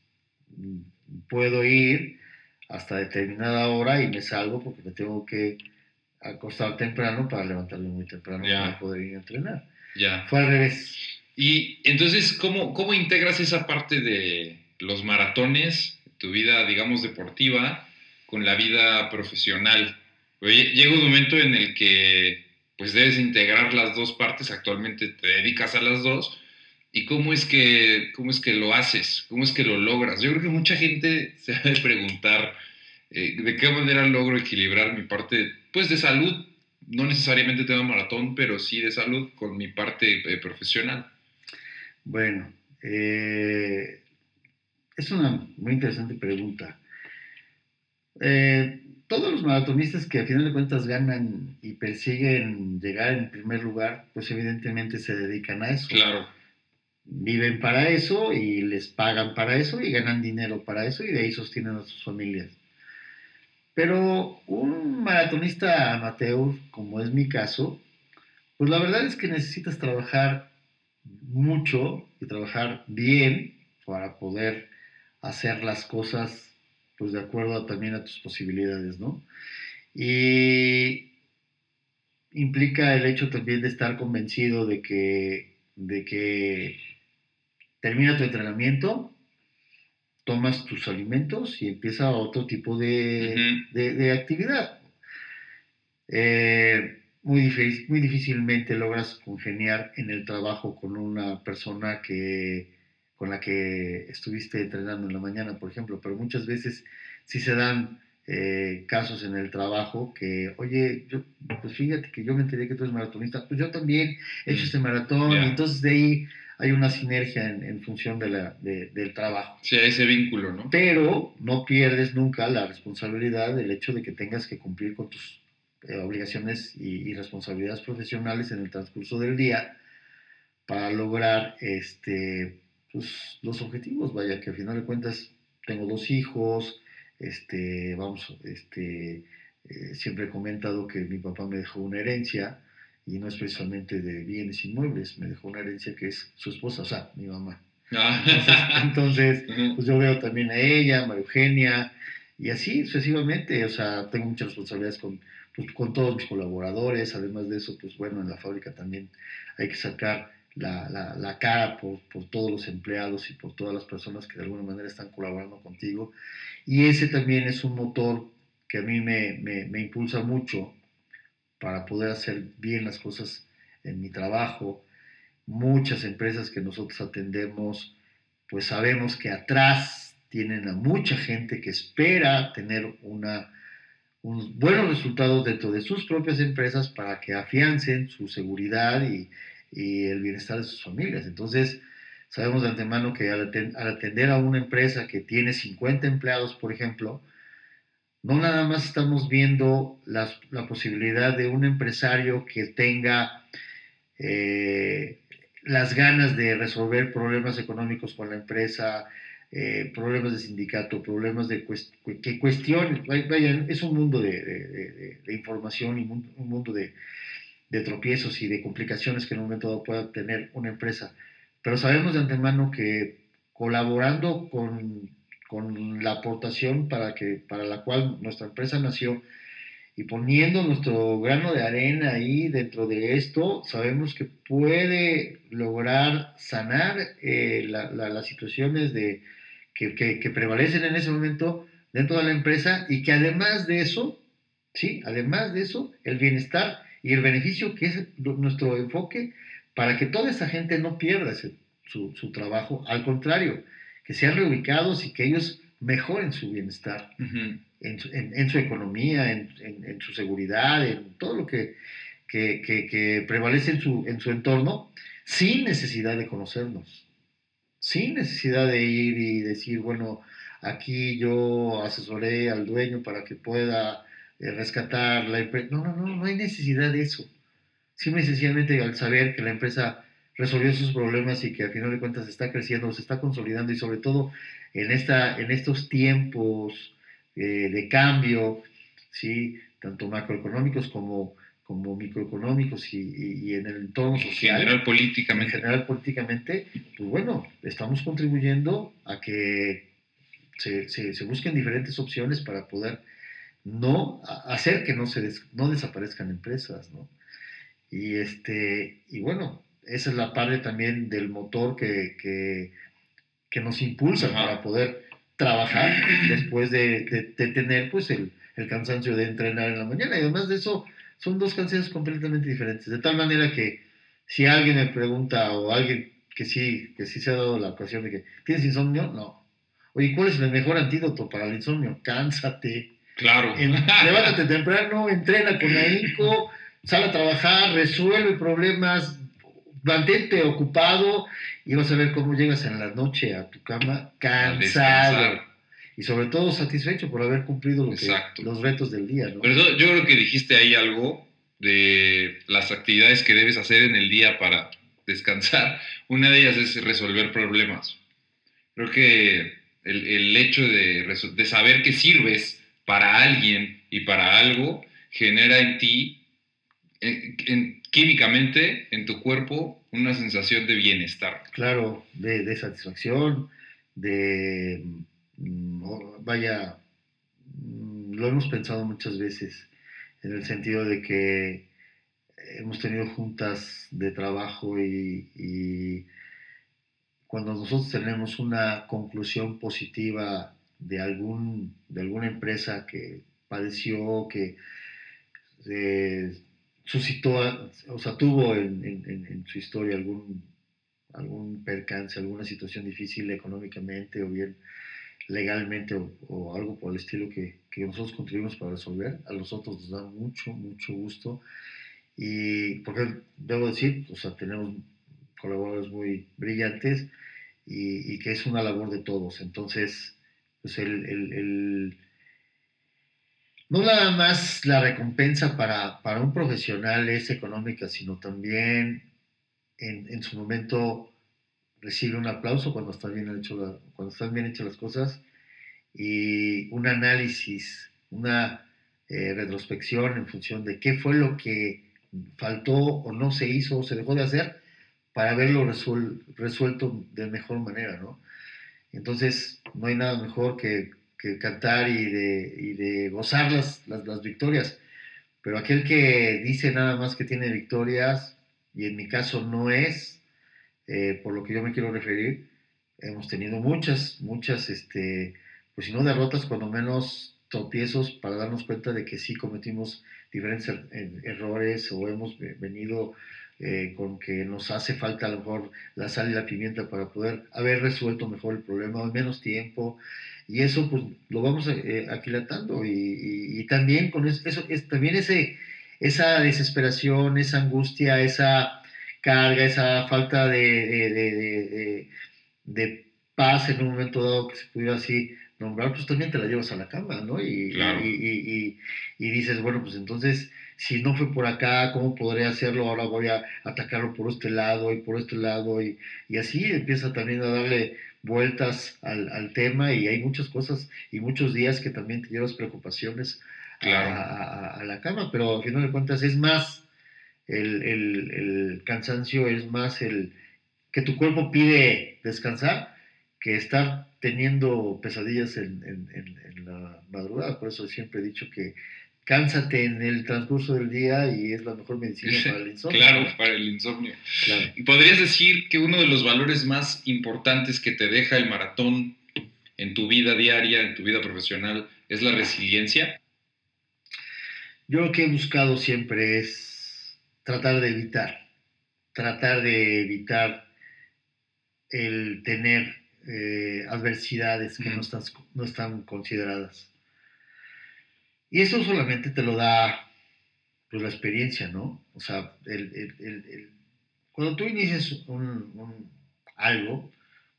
mm, puedo ir hasta determinada hora y me salgo porque me tengo que acostar temprano para levantarme muy temprano Ya. para poder ir a entrenar. Ya. Fue al revés. Y entonces, ¿cómo, ¿cómo integras esa parte de los maratones, tu vida, digamos, deportiva, con la vida profesional? Oye, llega un momento en el que pues debes integrar las dos partes, actualmente te dedicas a las dos, ¿y cómo es que, cómo es que lo haces? ¿Cómo es que lo logras? Yo creo que mucha gente se ha de preguntar eh, de qué manera logro equilibrar mi parte, pues de salud, no necesariamente tema maratón, pero sí de salud con mi parte eh, profesional. Bueno, eh, es una muy interesante pregunta. Todos los maratonistas que a final de cuentas ganan y persiguen llegar en primer lugar, pues evidentemente se dedican a eso. Claro. Viven para eso y les pagan para eso y ganan dinero para eso y de ahí sostienen a sus familias. Pero un maratonista amateur, como es mi caso, pues la verdad es que necesitas trabajar mucho y trabajar bien para poder hacer las cosas pues de acuerdo a- también a tus posibilidades, ¿no? Y implica el hecho también de estar convencido de que, de que termina tu entrenamiento, tomas tus alimentos y empieza otro tipo de, de- de actividad. Eh, muy, muy difícilmente logras congeniar en el trabajo con una persona que, con la que estuviste entrenando en la mañana, por ejemplo, pero muchas veces sí se dan eh, casos en el trabajo que, oye, yo, pues fíjate que yo me enteré que tú eres maratonista, pues yo también he hecho Mm, este maratón, y entonces de ahí hay una sinergia en, en función de la, de- del trabajo Sí, ese vínculo, ¿no? pero no pierdes nunca la responsabilidad del hecho de que tengas que cumplir con tus eh, obligaciones y, y responsabilidades profesionales en el transcurso del día para lograr este, pues, los objetivos. Vaya, que al final de cuentas tengo dos hijos, este, vamos, este, eh, siempre he comentado que mi papá me dejó una herencia y no es precisamente de bienes inmuebles, me dejó una herencia que es su esposa, o sea, mi mamá. Entonces, Ah. pues yo veo también a ella, a María Eugenia, y así sucesivamente, o sea, tengo muchas responsabilidades con, pues, con todos mis colaboradores, además de eso, pues bueno, en la fábrica también hay que sacar la, la- la cara por, por todos los empleados y por todas las personas que de alguna manera están colaborando contigo, y ese también es un motor que a mí me, me- me impulsa mucho para poder hacer bien las cosas en mi trabajo. Muchas empresas que nosotros atendemos, pues sabemos que atrás tienen a mucha gente que espera tener una, unos buenos resultados dentro de sus propias empresas para que afiancen su seguridad y, el bienestar de sus familias. Entonces, sabemos de antemano que al atender a una empresa que tiene 50 empleados, por ejemplo, no nada más estamos viendo la posibilidad de un empresario que tenga eh, las ganas de resolver problemas económicos con la empresa, eh, problemas de sindicato, problemas de que cuestiones, vay- vaya, es un mundo de, de- información y un mundo de tropiezos y de complicaciones que en un momento dado pueda tener una empresa. Pero sabemos de antemano que colaborando con, con la aportación para, que, para la cual nuestra empresa nació y poniendo nuestro grano de arena ahí dentro de esto, sabemos que puede lograr sanar eh, la- la- las situaciones de, que, que- que prevalecen en ese momento dentro de la empresa y que además de eso ¿sí? Además de eso, el bienestar y el beneficio que es nuestro enfoque para que toda esa gente no pierda su, trabajo, al contrario, que sean reubicados y que ellos mejoren su bienestar en, su, economía, en, su seguridad, en todo lo que, que, prevalece en su, en su entorno, sin necesidad de conocernos, sin necesidad de ir y decir, bueno, aquí yo asesoré al dueño para que pueda eh, rescatar la empresa. No, no, no, no hay necesidad de eso. Simple y sencillamente al saber que la empresa resolvió sus problemas y que al final de cuentas está creciendo, se está consolidando y sobre todo en, esta, en estos tiempos eh, de cambio, ¿sí? tanto macroeconómicos como, como microeconómicos y, en el entorno social. En general políticamente. En general políticamente, pues bueno, estamos contribuyendo a que se, se, busquen diferentes opciones para poder no hacer que no, se no desaparezcan empresas, ¿no? Y, este, y bueno, esa es la parte también del motor que, que, nos impulsa para poder trabajar después de, tener pues el, el, cansancio de entrenar en la mañana. Y además de eso, son dos canciones completamente diferentes. De tal manera que si alguien me pregunta o alguien que sí, que sí se ha dado la ocasión de que tienes insomnio, no. Oye, ¿cuál es el mejor antídoto para el insomnio? Cánsate. Claro. levántate temprano, entrena con ahínco, sale a trabajar, resuelve problemas, mantente ocupado y vas a ver cómo llegas en la noche a tu cama cansado. Y sobre todo satisfecho por haber cumplido los retos del día. Pero yo creo que dijiste ahí algo de las actividades que debes hacer en el día para descansar. Una de ellas es resolver problemas. Creo que el, hecho de, de saber que sirves para alguien y para algo genera en ti, químicamente, en tu cuerpo, una sensación de bienestar. Claro, de, satisfacción, de, mm, vaya, mm, lo hemos pensado muchas veces, en el sentido de que hemos tenido juntas de trabajo y, cuando nosotros tenemos una conclusión positiva de, algún, de alguna empresa que padeció, que suscitó, o sea, tuvo en, su historia algún, algún percance, alguna situación difícil económicamente o bien legalmente o, algo por el estilo que, que, nosotros contribuimos para resolver, a nosotros nos da mucho, mucho gusto. Y porque debo decir, o sea, tenemos colaboradores muy brillantes y, y que es una labor de todos. Entonces, pues el, no nada más la recompensa para, un profesional es económica, sino también en, su momento recibe un aplauso cuando están bien, hecho cuando están bien hechas las cosas y un análisis, una eh, retrospección en función de qué fue lo que faltó o no se hizo o se dejó de hacer para haberlo resuelto de mejor manera, ¿no? Entonces, no hay nada mejor que, cantar y de, de gozar las, las, victorias. Pero aquel que dice nada más que tiene victorias, y en mi caso no es, eh, por lo que yo me quiero referir, hemos tenido muchas, muchas, este, pues si no derrotas, cuando menos tropiezos para darnos cuenta de que sí cometimos diferentes er, errores o hemos venido eh, con que nos hace falta a lo mejor la sal y la pimienta para poder haber resuelto mejor el problema en menos tiempo. Y eso pues lo vamos eh, aquilatando y, también con eso, es, también ese, esa desesperación, esa angustia, esa carga, esa falta de, de, paz en un momento dado que se pudiera así nombrar, pues también te la llevas a la cama, ¿no? Y, y, y, dices, bueno, pues entonces si no fue por acá, ¿cómo podré hacerlo? Ahora voy a atacarlo por este lado y por este lado y, así empieza también a darle vueltas al, tema y hay muchas cosas y muchos días que también te llevas preocupaciones a, la cama, pero al final de cuentas es más el, cansancio, es más el que tu cuerpo pide descansar que estar teniendo pesadillas en, en la madrugada. Por eso siempre he dicho que cánsate en el transcurso del día y es la mejor medicina para el insomnio. claro, para el insomnio. ¿Y podrías decir que uno de los valores más importantes que te deja el maratón en tu vida diaria, en tu vida profesional, es la resiliencia? Yo lo que he buscado siempre es tratar de evitar, tratar de evitar el tener eh, adversidades que no, están, no están consideradas. Y eso solamente te lo da pues, la experiencia, ¿no? O sea, cuando tú inicias algo,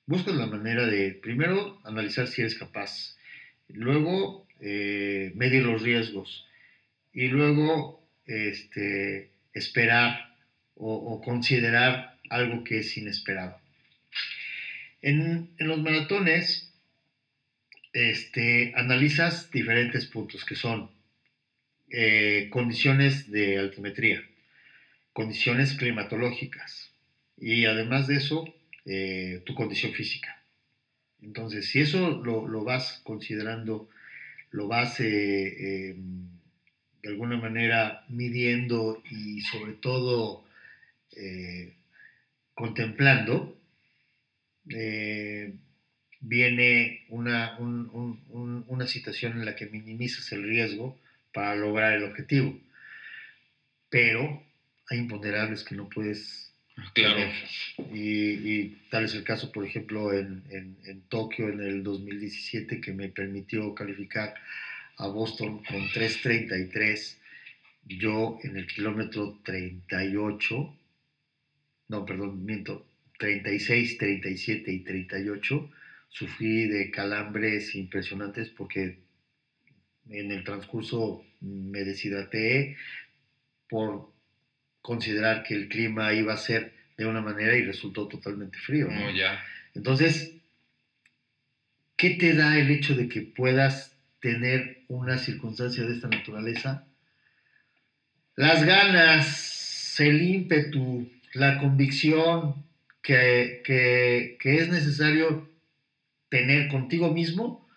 buscas la manera de, primero, analizar si eres capaz, luego, eh, medir los riesgos, y luego, este, esperar o, considerar algo que es inesperado. En, los maratones, este, analizas diferentes puntos que son eh, condiciones de altimetría, condiciones climatológicas y además de eso, eh, tu condición física. Entonces, si eso lo, vas considerando, lo vas eh, em, de alguna manera midiendo y sobre todo contemplando, viene una, una situación en la que minimizas el riesgo para lograr el objetivo. Pero hay imponderables que no puedes claro. Y, tal es el caso, por ejemplo, en, en, Tokio en el 2017, que me permitió calificar a Boston con 3.33. Yo en el kilómetro 38, no, perdón, miento, 36, 37 y 38, sufrí de calambres impresionantes porque en el transcurso me deshidraté por considerar que el clima iba a ser de una manera y resultó totalmente frío. ¿no? ya. Entonces, ¿qué te da el hecho de que puedas tener una circunstancia de esta naturaleza? Las ganas, el ímpetu, la convicción que, que, que es necesario tener contigo mismo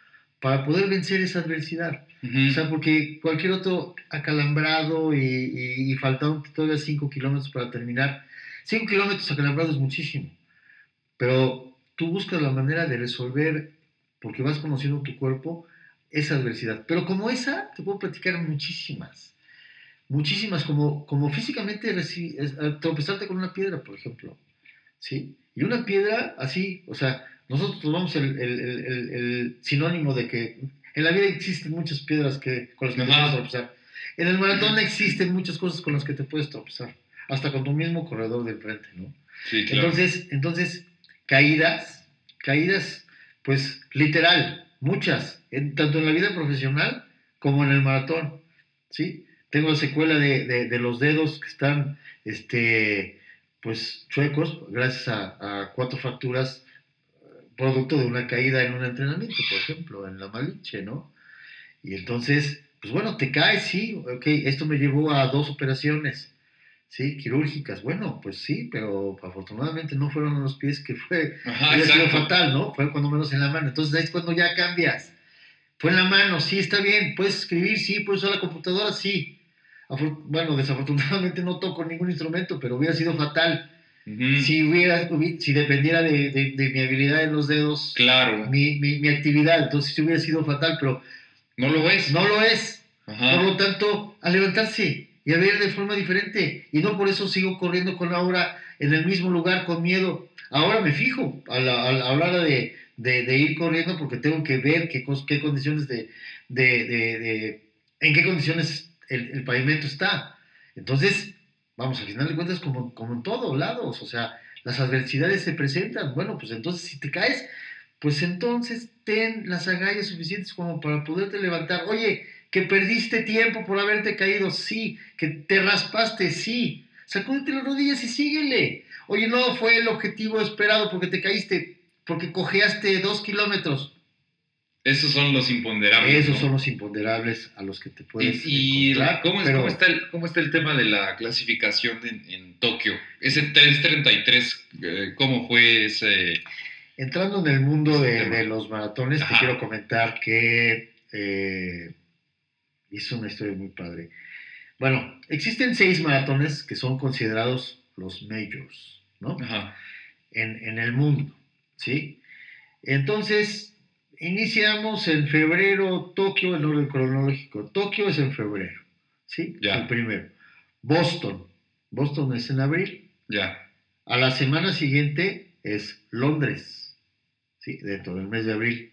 para poder vencer esa adversidad. O sea, porque cualquier otro acalambrado y, y, faltando todavía 5 kilómetros para terminar, 5 kilómetros acalambrado es muchísimo, pero tú buscas la manera de resolver, porque vas conociendo tu cuerpo, esa adversidad. Pero como esa, te puedo platicar muchísimas, muchísimas, como, como físicamente tropezarte con una piedra, por ejemplo, ¿sí? Y una piedra así, o sea, nosotros tomamos el, el, el, el sinónimo de que en la vida existen muchas piedras que, con las que te puedes tropezar. En el maratón existen muchas cosas con las que te puedes tropezar, hasta con tu mismo corredor de enfrente, ¿no? Sí, claro. Entonces, entonces, caídas, caídas, pues literal, muchas, tanto en la vida profesional como en el maratón, ¿sí? Tengo la secuela de, de, los dedos que están, este, pues, chuecos, gracias a, a cuatro fracturas producto de una caída en un entrenamiento, por ejemplo, en la Maliche, ¿no? Y entonces, pues bueno, te caes, sí, ok, esto me llevó a dos operaciones, ¿sí? Quirúrgicas, bueno, pues sí, pero afortunadamente no fueron los pies que fue, Ajá, sido fatal, ¿no? Fue cuando menos en la mano, entonces ahí es cuando ya cambias. Fue en la mano, sí, está bien, puedes escribir, sí, puedes usar la computadora, sí. bueno, desafortunadamente no toco ningún instrumento, pero hubiera sido fatal si, hubiera, si dependiera de, de, mi habilidad en los dedos, claro. mi, mi, mi, actividad, entonces hubiera sido fatal, pero no lo es. No lo es. Por lo tanto, a levantarse y a ver de forma diferente. Y no por eso sigo corriendo con Laura en el mismo lugar con miedo. Ahora me fijo a la, a la hora de, de, ir corriendo porque tengo que ver qué, qué condiciones de, de, en qué condiciones el, el pavimento está. Entonces, Vamos, al final de cuentas, como, como en todos lados, o sea, las adversidades se presentan. Bueno, pues entonces si te caes, pues entonces ten las agallas suficientes como para poderte levantar. Oye, que perdiste tiempo por haberte caído, sí. Que te raspaste, sí. Sacúdete las rodillas y síguele. Oye, no fue el objetivo esperado porque te caíste, porque cojeaste dos kilómetros. Esos son los imponderables. Esos son los imponderables a los que te puedes y, y ¿cómo, está el, ¿cómo, está el, tema de la clasificación en, Tokio? Ese 333, eh, ¿cómo fue ese...? Entrando en el mundo de, los maratones, te quiero comentar que eh, hizo una historia muy padre. Bueno, existen seis maratones que son considerados los majors, ¿no? Ajá. En, en el mundo, ¿sí? Entonces, Iniciamos en febrero Tokio, el orden cronológico. Tokio es en febrero, ¿sí? Ya. El primero. Boston. Boston es en abril. Ya. A la semana siguiente es Londres, ¿sí? Dentro del mes de abril.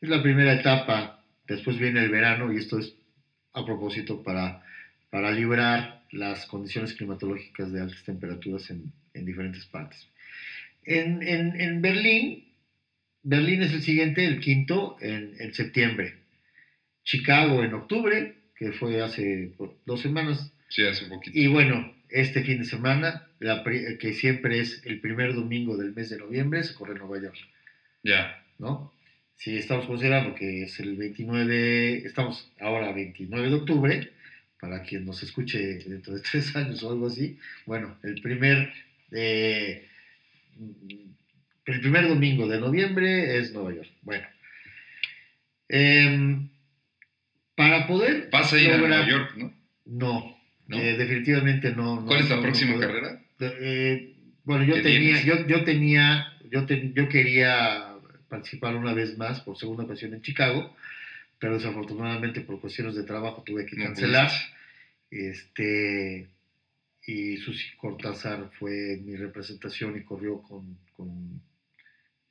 Es la primera etapa. Después viene el verano y esto es a propósito para, para librar las condiciones climatológicas de altas temperaturas en, en diferentes partes. En, en, en Berlín, Berlín es el siguiente, el quinto, en, en septiembre. Chicago en octubre, que fue hace pues, dos semanas. Sí, hace un poquito. Y bueno, este fin de semana, la que siempre es el primer domingo del mes de noviembre, se corre en Nueva York, Ya. ¿no? Si estamos considerando que es el 29, estamos ahora 29 de octubre, para quien nos escuche dentro de tres años o algo así, bueno, el primer, eh, el primer domingo de noviembre es Nueva York. Bueno, em, para poder Vas a ir a Nueva York, ¿no? no, ¿No? eh, definitivamente no. no, ¿Cuál es la no, próxima carrera? Eh, bueno, yo ¿Qué tenía, yo, yo tenía, yo, te- yo quería participar una vez más por segunda ocasión en Chicago, pero desafortunadamente por cuestiones de trabajo tuve que cancelar. Este y Susi Cortázar fue mi representación y corrió con, con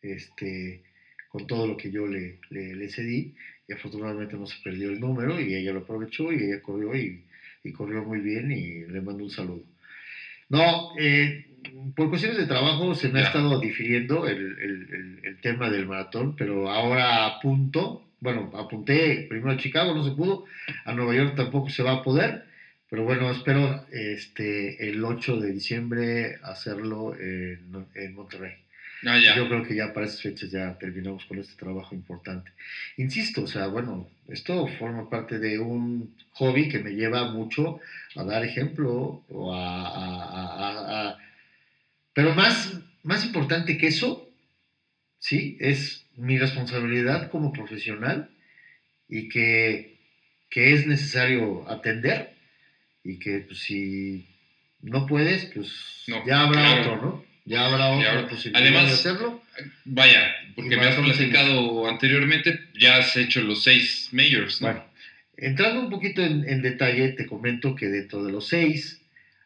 este con todo lo que yo le, le, le cedí y afortunadamente no se perdió el número y ella lo aprovechó y ella corrió y, y corrió muy bien y le mando un saludo. No, eh, por cuestiones de trabajo se me ha estado difiriendo el, el- el- el tema del maratón, pero ahora apunto, bueno, apunté primero a Chicago, no se pudo, a Nueva York tampoco se va a poder, pero bueno, espero este, el 8 de diciembre hacerlo en, en Monterrey. Ah, ya. Yo creo que ya para esas fechas ya terminamos con este trabajo importante. Insisto, o sea, bueno, esto forma parte de un hobby que me lleva mucho a dar ejemplo o a... a- a- a- a- Pero más, más importante que eso, sí, es mi responsabilidad como profesional y que, que es necesario atender y que pues, si no puedes, pues No, ya habrá claro. otro, ¿no? Ya habrá otra posibilidad Además, de hacerlo. Vaya, porque me has platicado anteriormente, ya has hecho los seis majors, ¿no? Bueno, entrando un poquito en, en detalle, te comento que dentro de los seis,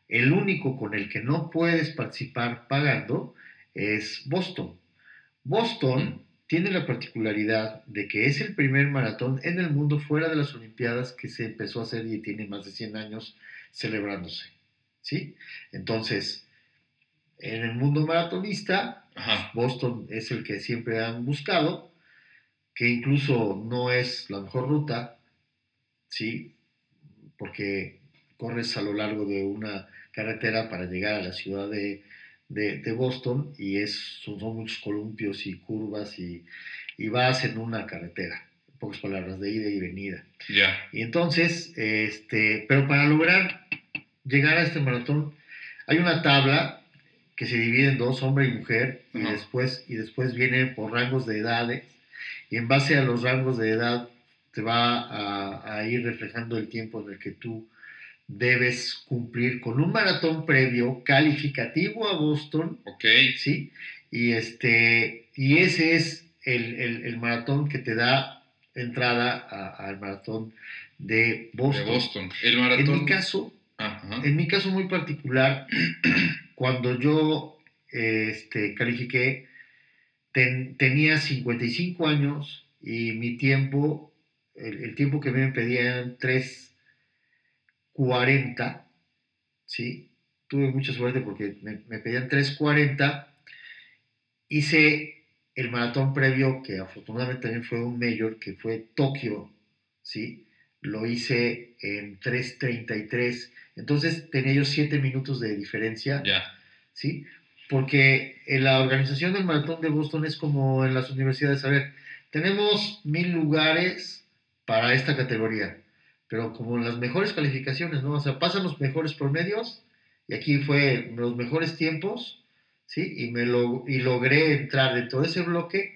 el único con el que no puedes participar pagando es Boston. Boston Mm. tiene la particularidad de que es el primer maratón en el mundo fuera de las Olimpiadas que se empezó a hacer y tiene más de 100 años celebrándose. ¿Sí? Entonces, en el mundo maratonista, Ajá. Boston es el que siempre han buscado, que incluso no es la mejor ruta, ¿sí? Porque corres a lo largo de una carretera para llegar a la ciudad de, de- de Boston y es, son, son muchos columpios y curvas y, y vas en una carretera, en pocas palabras, de ida y venida. Ya. Y entonces, este, pero para lograr llegar a este maratón, hay una tabla que se divide en dos, hombre y mujer, y después, y después viene por rangos de edades, y en base a los rangos de edad te va a, a ir reflejando el tiempo en el que tú debes cumplir con un maratón previo calificativo a Boston, Ok. ¿sí? Y, este, y ese es el, el- el maratón que te da entrada al maratón de Boston. De Boston. El En maratón. mi caso, En mi caso muy particular, cuando yo este, califiqué, ten- tenía 55 años y mi tiempo, el, tiempo que me pedían eran 3.40, ¿sí? Tuve mucha suerte porque me, me pedían 3.40. Hice el maratón previo, que afortunadamente también fue un mayor, que fue Tokio, ¿sí? Lo hice en 3.33. Entonces tenía yo 7 minutos de diferencia, Ya. ¿sí? Porque en la organización del maratón de Boston es como en las universidades, a ver, tenemos mil lugares para esta categoría, pero como las mejores calificaciones, ¿no? O sea, pasan los mejores promedios y aquí fue los mejores tiempos, ¿sí? Y, me lo, y logré entrar de ese bloque,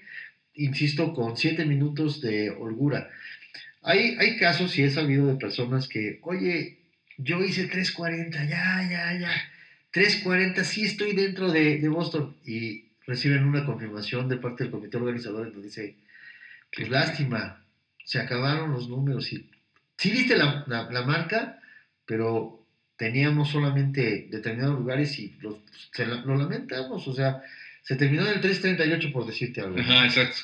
insisto, con siete minutos de holgura. Hay, hay casos y he sabido de personas que, oye, yo hice 3.40, ya, ya, ya. 3.40, sí estoy dentro de, de Boston. Y reciben una confirmación de parte del comité organizador donde dice, pues lástima, se acabaron los números. Y, sí viste la, la- marca, pero teníamos solamente determinados lugares y los, lo lamentamos, o sea, se terminó en el 3.38 por decirte algo. Ajá, exacto.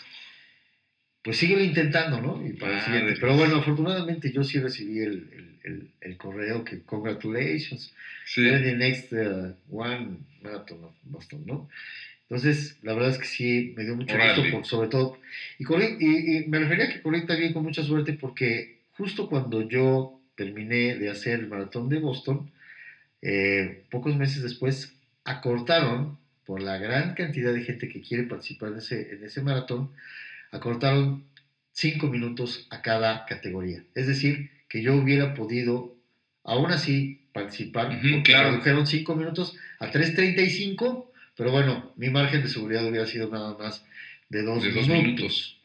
Pues síguelo intentando, ¿no? Y para el Ah, siguiente. Pero bueno, afortunadamente yo sí recibí el, el- el- el correo que congratulations, Sí. you're the next uh, one marathon of Boston, ¿no? Entonces, la verdad es que sí, me dio mucho gusto, por- sobre todo. Y, corrí- y, y me refería a que corrí también con mucha suerte porque justo cuando yo terminé de hacer el maratón de Boston, eh, pocos meses después acortaron, por la gran cantidad de gente que quiere participar en ese, en ese maratón, acortaron cinco minutos a cada categoría. Es decir, que yo hubiera podido, aún así, participar. Porque claro. Redujeron cinco minutos a 3.35, pero bueno, mi margen de seguridad hubiera sido nada más de dos, De dos minutos. minutos.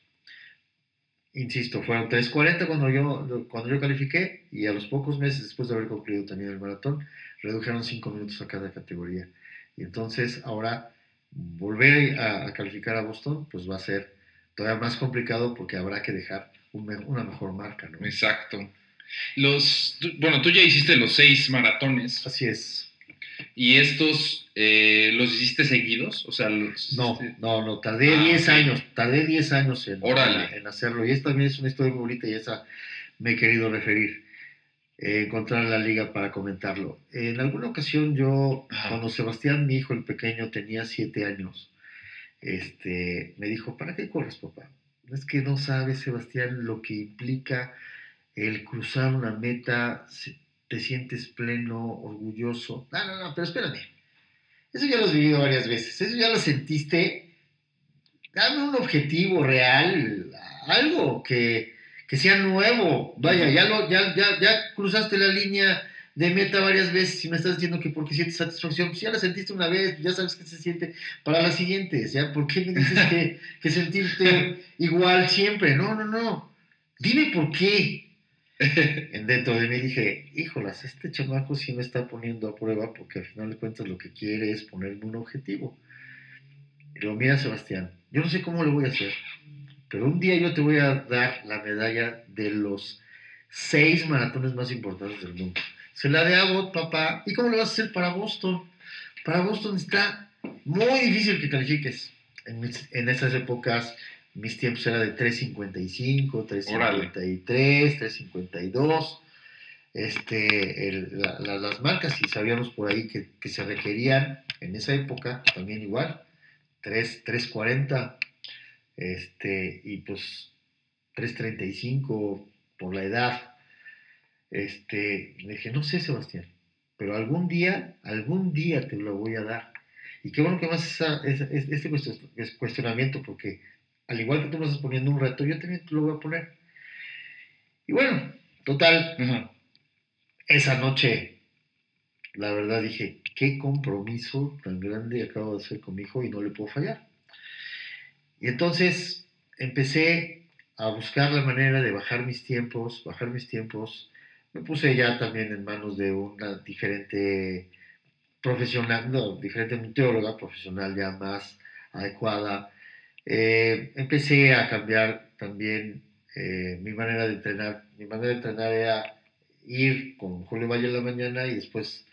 Insisto, fueron 3.40 cuando yo, cuando yo califiqué y a los pocos meses después de haber concluido también el maratón, redujeron 5 minutos a cada categoría. Y entonces ahora volver a, a calificar a Boston pues va a ser todavía más complicado porque habrá que dejar un una mejor marca. ¿no? Exacto. Los, tú- bueno, tú ya hiciste los seis maratones Así es. y estos eh, los hiciste seguidos, o sea, los No, no, no, tardé Ah, 10 ok. años, tardé 10 años en, Órale. en hacerlo. Y esta también es una historia muy bonita y esa me he querido referir. eh, encontrar la liga para comentarlo. En alguna ocasión yo, Ajá. cuando Sebastián, mi hijo el pequeño, tenía 7 años, este, me dijo, ¿para qué corres, papá? Es que no sabes, Sebastián, lo que implica el cruzar una meta, te sientes pleno, orgulloso. No, no, no, pero espérame. Eso ya lo has vivido varias veces, eso ya lo sentiste. Dame un objetivo real, algo que, que sea nuevo. Vaya, ya, lo, ya, ya, ya cruzaste la línea de meta varias veces y me estás diciendo que porque sientes satisfacción, pues ya la sentiste una vez, ya sabes que se siente para las siguientes, ¿ya? ¿Por qué me dices que, que sentirte igual siempre? No, no, no. Dime por qué. En Dentro de mí dije, híjolas, este chamaco sí me está poniendo a prueba porque al final de cuentas lo que quiere es ponerme un objetivo. Y digo, mira Sebastián, yo no sé cómo lo voy a hacer, pero un día yo te voy a dar la medalla de los seis maratones más importantes del mundo. Se la de Abbott, papá. ¿Y cómo lo vas a hacer para Boston? Para Boston está muy difícil que califiques. En, mis- en esas épocas mis tiempos eran de 3.55, 3.53, 3.52. Este, el- la- la- las marcas, y sabíamos por ahí que, que se requerían en esa época, también igual, 3, 3.40, este, y pues 3.35 por la edad. Este, le dije, no sé, Sebastián, pero algún día, algún día te lo voy a dar. Y qué bueno que haces esa- esa- es- este cuestion- es- cuestionamiento, porque al igual que tú me estás poniendo un reto, yo también te lo voy a poner. Y bueno, total, esa noche, la verdad dije, qué compromiso tan grande acabo de hacer con mi hijo y no le puedo fallar. Y entonces empecé a buscar la manera de bajar mis tiempos, bajar mis tiempos. Me puse ya también en manos de una diferente profesional, no, diferente nutrióloga profesional ya más adecuada. Eh, empecé a cambiar también eh, mi manera de entrenar. Mi manera de entrenar era ir con Julio Valle en la mañana y después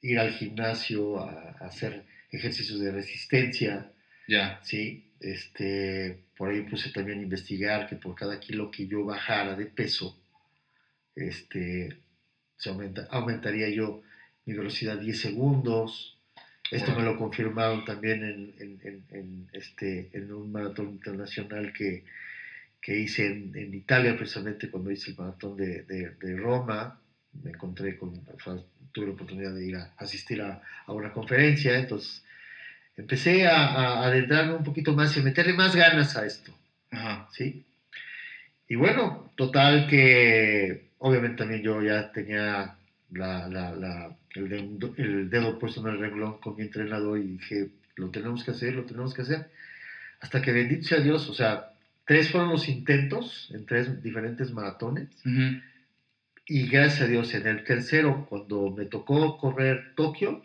ir al gimnasio a, a hacer ejercicios de resistencia, Ya. ¿sí? Este, por ahí puse también a investigar que por cada kilo que yo bajara de peso, este, se aumenta, aumentaría yo mi velocidad 10 segundos. Esto me lo confirmaron también en, en- en- en, este, en un maratón internacional que, que hice en, en Italia, precisamente cuando hice el maratón de, de- de Roma. Me encontré con, tuve la oportunidad de ir a asistir a, a una conferencia, entonces empecé a, a adentrarme un poquito más y a meterle más ganas a esto. Ajá. ¿sí? Y bueno, total que obviamente también yo ya tenía la, la- la- el, dedo, el dedo puesto en el renglón con mi entrenador y dije, lo tenemos que hacer, lo tenemos que hacer. Hasta que bendito sea Dios, o sea, tres fueron los intentos en tres diferentes maratones y gracias a Dios en el tercero, cuando me tocó correr Tokio,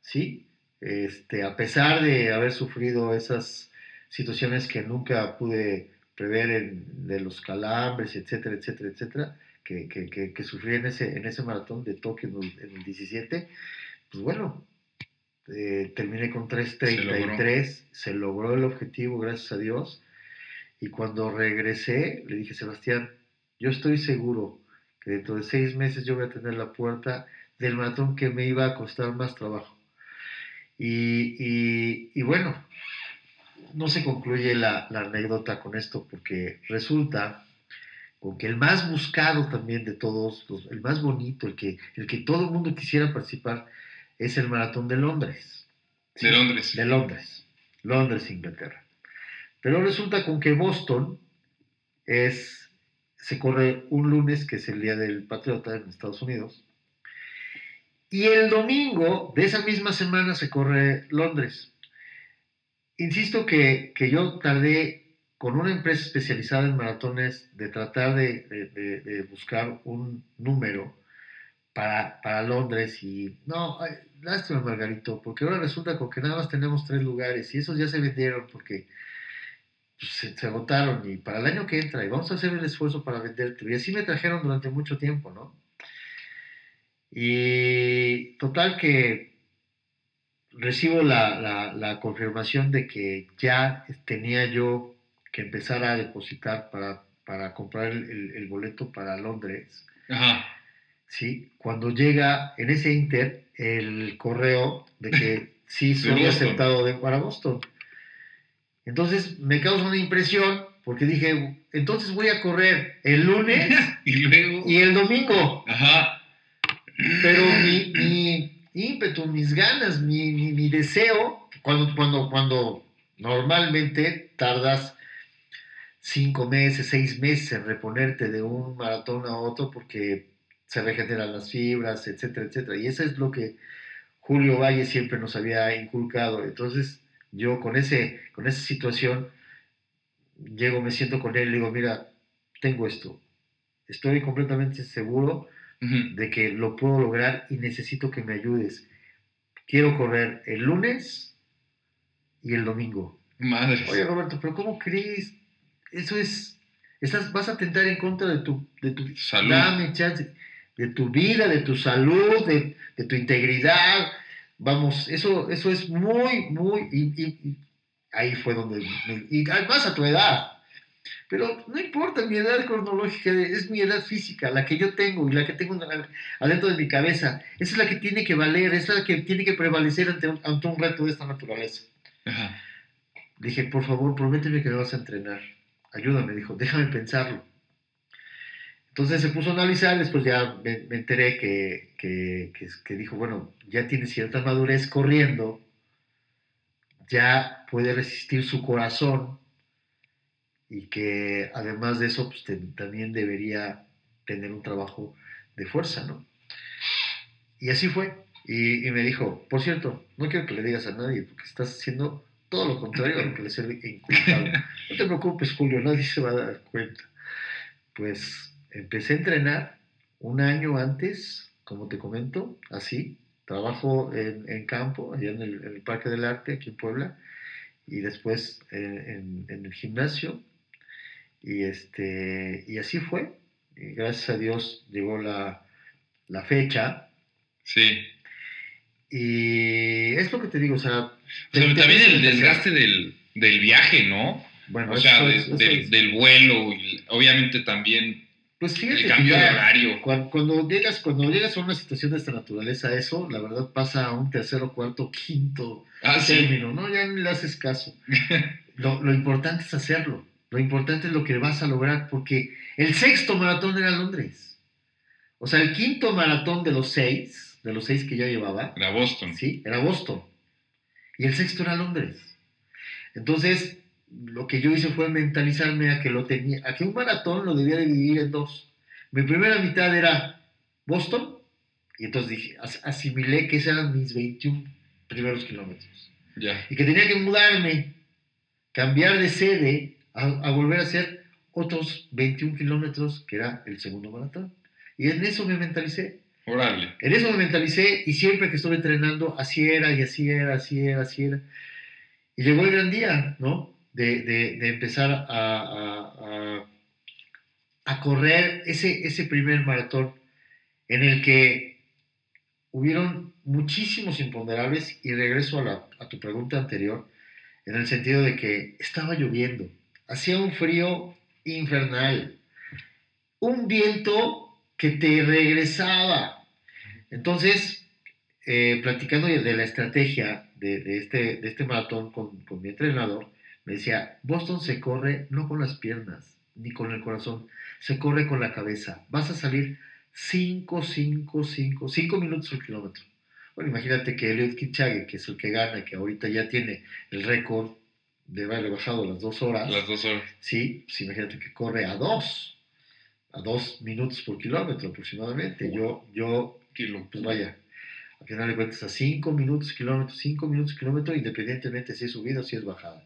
¿sí? Este, a pesar de haber sufrido esas situaciones que nunca pude prever en- de los calambres, etcétera, etcétera, etcétera, que, que, que, sufrí en ese, en ese maratón de Tokio en el, 17, pues bueno, eh, terminé con 3.33, se, se logró el objetivo, gracias a Dios. Y cuando regresé, le dije, Sebastián, yo estoy seguro que dentro de seis meses yo voy a tener la puerta del maratón que me iba a costar más trabajo. Y, bueno, no se concluye la, anécdota con esto, porque resulta con que el más buscado también de todos, el más bonito, el que, el que todo el mundo quisiera participar, es el maratón de Londres. De Londres. De Londres. Londres, Inglaterra. Pero resulta con que Boston es, se corre un lunes, que es el día del Patriota en Estados Unidos, y el domingo de esa misma semana se corre Londres. Insisto que, yo tardé con una empresa especializada en maratones de tratar de, buscar un número para, Londres y no, lástima Margarito, porque ahora resulta con que nada más tenemos tres lugares y esos ya se vendieron porque pues, se, se, agotaron y para el año que entra y vamos a hacer el esfuerzo para venderte. Y así me trajeron durante mucho tiempo, ¿no? Y total que recibo la, confirmación de que ya tenía yo que empezar a depositar para, comprar el, boleto para Londres. Ajá. Sí, cuando llega en ese inter el correo de que sí soy aceptado de, para Boston. Entonces me causa una impresión porque dije, entonces voy a correr el lunes y luego y el domingo. Ajá. Pero mi, ímpetu, mis ganas, mi, deseo, cuando, cuando, cuando normalmente tardas cinco meses, seis meses en reponerte de un maratón a otro porque se regeneran las fibras, etcétera, etcétera. Y eso es lo que Julio Valle siempre nos había inculcado. Entonces, yo con, ese, con esa situación, llego, me siento con él y digo, mira, tengo esto. Estoy completamente seguro de que lo puedo lograr y necesito que me ayudes. Quiero correr el lunes y el domingo. Madre. Oye, Roberto, pero ¿cómo crees? Eso es. Estás, vas a atentar en contra de tu, de tu salud. de tu vida, de tu salud, de, tu integridad. Vamos, eso, eso es muy, muy. Y, ahí fue donde. y además a tu edad. Pero no importa, mi edad cronológica es mi edad física, la que yo tengo y la que tengo adentro de mi cabeza. Esa es la que tiene que valer, esa es la que tiene que prevalecer ante un, ante un reto de esta naturaleza. Dije, por favor, prométeme que me vas a entrenar. Ayúdame, dijo, déjame pensarlo. Entonces se puso a analizar, después ya me, enteré que, que, que, dijo, bueno, ya tiene cierta madurez corriendo, ya puede resistir su corazón y que además de eso, pues también debería tener un trabajo de fuerza, ¿no? Y así fue. Y, me dijo, por cierto, no quiero que le digas a nadie, porque estás haciendo todo lo contrario a lo que les he inculcado. No te preocupes, Julio, nadie se va a dar cuenta. Pues empecé a entrenar un año antes, como te comento, así. Trabajo en, campo, allá en el, Parque del Arte, aquí en Puebla, y después en, en el gimnasio, y, este, y así fue. Y gracias a Dios llegó la, fecha. Sí. Y es lo que te digo, o sea... también el desgaste del, viaje, ¿no? Bueno, o sea, del, vuelo y obviamente también pues el cambio de horario. Cuando, llegas, cuando llegas a una situación de esta naturaleza, eso, la verdad, pasa a un tercero, cuarto, quinto ah, término, ¿no? Ya no le haces caso. lo, lo importante es hacerlo. Lo importante es lo que vas a lograr, porque el sexto maratón era Londres. O sea, el quinto maratón de los seis, de los seis que ya llevaba. Era Boston. Sí, era Boston. Y el sexto era Londres. Entonces, lo que yo hice fue mentalizarme a que lo tenía, a que un maratón lo debía dividir en dos. Mi primera mitad era Boston, y entonces dije, asimilé que esos eran mis 21 primeros kilómetros. Y que tenía que mudarme, cambiar de sede a, volver a hacer otros 21 kilómetros, que era el segundo maratón. Y en eso me mentalicé. Órale. En eso me mentalicé y siempre que estuve entrenando, así era y así era, así era, así era. Y llegó el gran día, ¿no? De, de, empezar a, a, a correr ese, ese primer maratón en el que hubieron muchísimos imponderables y regreso a, a tu pregunta anterior, en el sentido de que estaba lloviendo, hacía un frío infernal, un viento que te regresaba. Entonces, eh, platicando de la estrategia de, este, de este maratón con, con, mi entrenador, me decía, Boston se corre no con las piernas ni con el corazón, se corre con la cabeza. Vas a salir 5, 5, 5, 5 minutos al kilómetro. Bueno, imagínate que Eliot Kipchoge, que es el que gana, que ahorita ya tiene el récord de haberle bajado las dos horas. Las dos horas. Sí, pues imagínate que corre a dos, a dos minutos por kilómetro aproximadamente. Yo, yo, pues vaya, al final de cuentas a cinco minutos kilómetro, cinco minutos kilómetro, independientemente si es subida o si es bajada.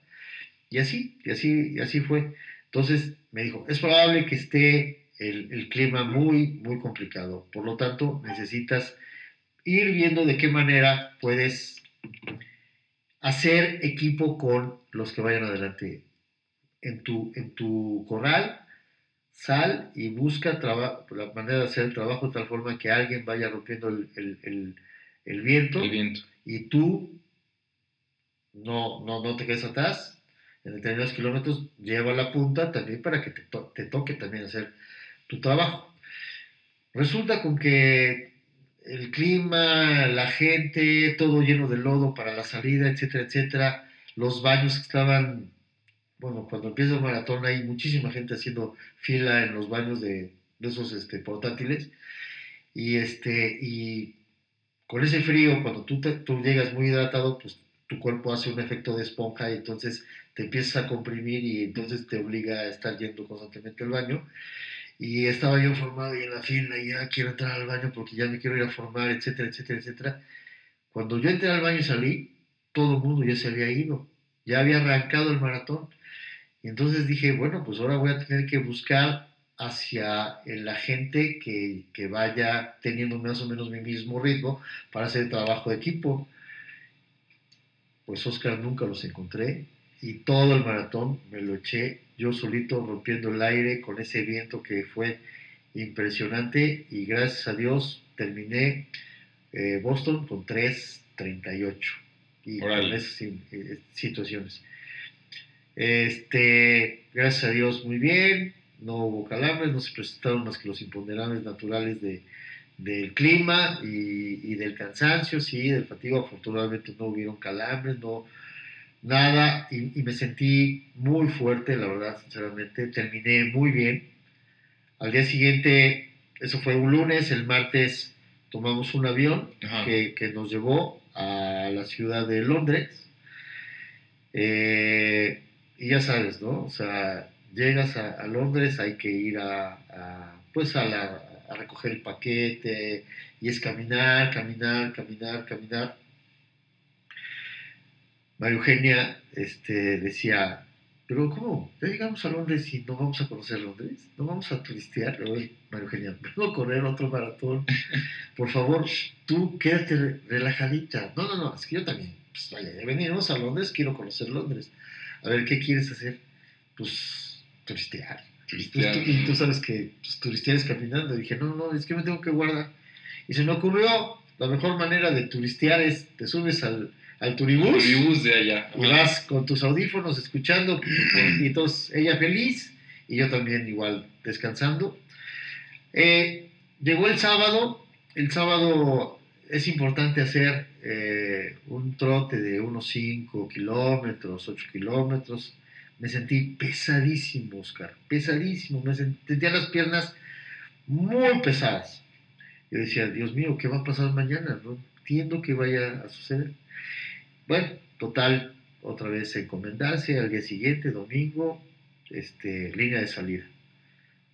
Y así, y así, y así fue. Entonces me dijo, es probable que esté el, el clima muy, muy complicado. Por lo tanto, necesitas ir viendo de qué manera puedes hacer equipo con los que vayan adelante en tu, en tu corral. Sal y busca la manera de hacer el trabajo de tal forma que alguien vaya rompiendo el, el, el, viento, viento, y tú no, no, no te quedes atrás. En determinados kilómetros lleva la punta también para que te, te toque también hacer tu trabajo. Resulta con que el clima, la gente, todo lleno de lodo para la salida, etcétera, etcétera. Los baños estaban, bueno, cuando empieza el maratón hay muchísima gente haciendo fila en los baños de, esos este, portátiles. Y, este, y con ese frío, cuando tú, tú llegas muy hidratado, pues tu cuerpo hace un efecto de esponja y entonces te empiezas a comprimir y entonces te obliga a estar yendo constantemente al baño. Y estaba yo formado y en la fila y ya quiero entrar al baño porque ya me quiero ir a formar, etcétera, etcétera, etcétera. Cuando yo entré al baño y salí, todo el mundo ya se había ido, ya había arrancado el maratón. Y entonces dije, bueno, pues ahora voy a tener que buscar hacia la gente que, que vaya teniendo más o menos mi mismo ritmo para hacer trabajo de equipo. Pues Oscar nunca los encontré y todo el maratón me lo eché yo solito rompiendo el aire con ese viento que fue impresionante y gracias a Dios terminé eh, Boston con 3.38 y con esas eh, situaciones. Este, gracias a Dios muy bien, no hubo calambres, no se presentaron más que los imponderables naturales de, del clima y, y, del cansancio, sí, del fatigo, afortunadamente no hubieron calambres, no, nada y, me sentí muy fuerte, la verdad, sinceramente. Terminé muy bien. Al día siguiente, eso fue un lunes, el martes tomamos un avión que, que, nos llevó a la ciudad de Londres. Eh, y ya sabes, ¿no? O sea, llegas a, Londres, hay que ir a, pues a, la, a recoger el paquete y es caminar, caminar, caminar, caminar María Eugenia este, decía, pero ¿cómo? Ya llegamos a Londres y no vamos a conocer Londres, no vamos a turistear. María Eugenia, vengo a correr otro maratón. Por favor, tú quédate relajadita. No, no, no, es que yo también, pues vaya, ya venimos a Londres, quiero conocer Londres. A ver, ¿qué quieres hacer? Pues turistear. turistear. y tú sabes que pues, turistear es caminando. Y dije, no, no, es que me tengo que guardar. Y se me ocurrió, la mejor manera de turistear es, te subes al, al turibús. de allá. Y vas con tus audífonos escuchando, y entonces ella feliz y yo también igual descansando. Eh, llegó el sábado, el sábado es importante hacer eh, un trote de unos 5 kilómetros, 8 kilómetros. Me sentí pesadísimo, Oscar, pesadísimo. Me sentía las piernas muy pesadas. Yo decía, Dios mío, ¿qué va a pasar mañana? No entiendo qué vaya a suceder. Bueno, total, otra vez encomendarse al día siguiente, domingo, este, línea de salida.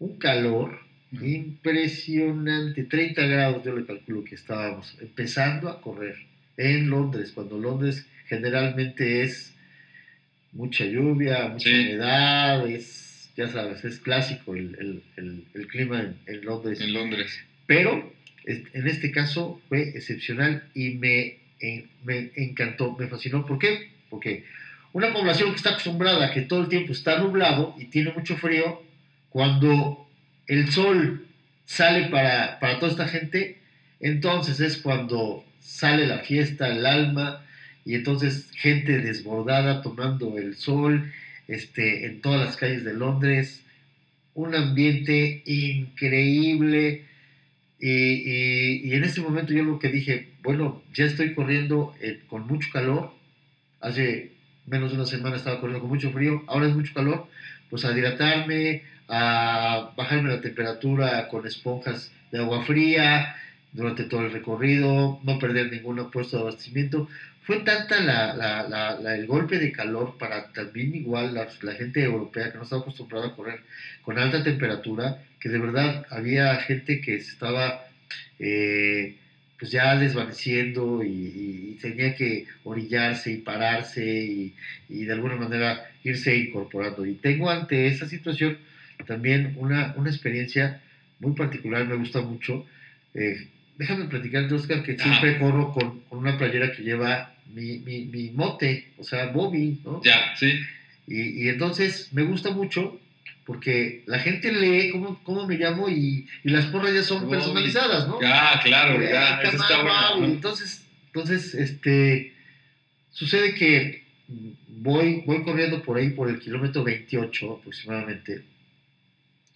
Un calor impresionante, 30 grados yo le calculo que estábamos empezando a correr en Londres, cuando Londres generalmente es mucha lluvia, mucha humedad, es, ya sabes, es clásico el, clima en, Londres. En Londres. Pero en este caso fue excepcional y me me encantó, me fascinó. ¿Por qué? Porque una población que está acostumbrada a que todo el tiempo está nublado y tiene mucho frío, cuando el sol sale para, para toda esta gente, entonces es cuando sale la fiesta, el alma, y entonces gente desbordada tomando el sol este, en todas las calles de Londres, un ambiente increíble. Y, en ese momento yo lo que dije, bueno, ya estoy corriendo eh, con mucho calor, hace menos de una semana estaba corriendo con mucho frío, ahora es mucho calor, pues a hidratarme, a bajarme la temperatura con esponjas de agua fría durante todo el recorrido, no perder ningún puesto de abastecimiento. Fue tanta la, el golpe de calor para también igual la, gente europea que no estaba acostumbrada a correr con alta temperatura, que de verdad había gente que estaba eh, pues ya desvaneciendo y, tenía que orillarse y pararse y, y, de alguna manera irse incorporando. Y tengo ante esa situación también una, una experiencia muy particular, me gusta mucho. Eh, déjame platicarte, Oscar, que siempre corro con, con, una playera que lleva mi, mi, mi, mote, o sea, Bobby, ¿no? Ya, sí. Y, y, entonces me gusta mucho porque la gente lee cómo, cómo me llamo y, y, las porras ya son personalizadas, ¿no? Ah, claro, ya, eso está bueno. Entonces, entonces, este, sucede que voy, voy corriendo por ahí por el kilómetro 28 aproximadamente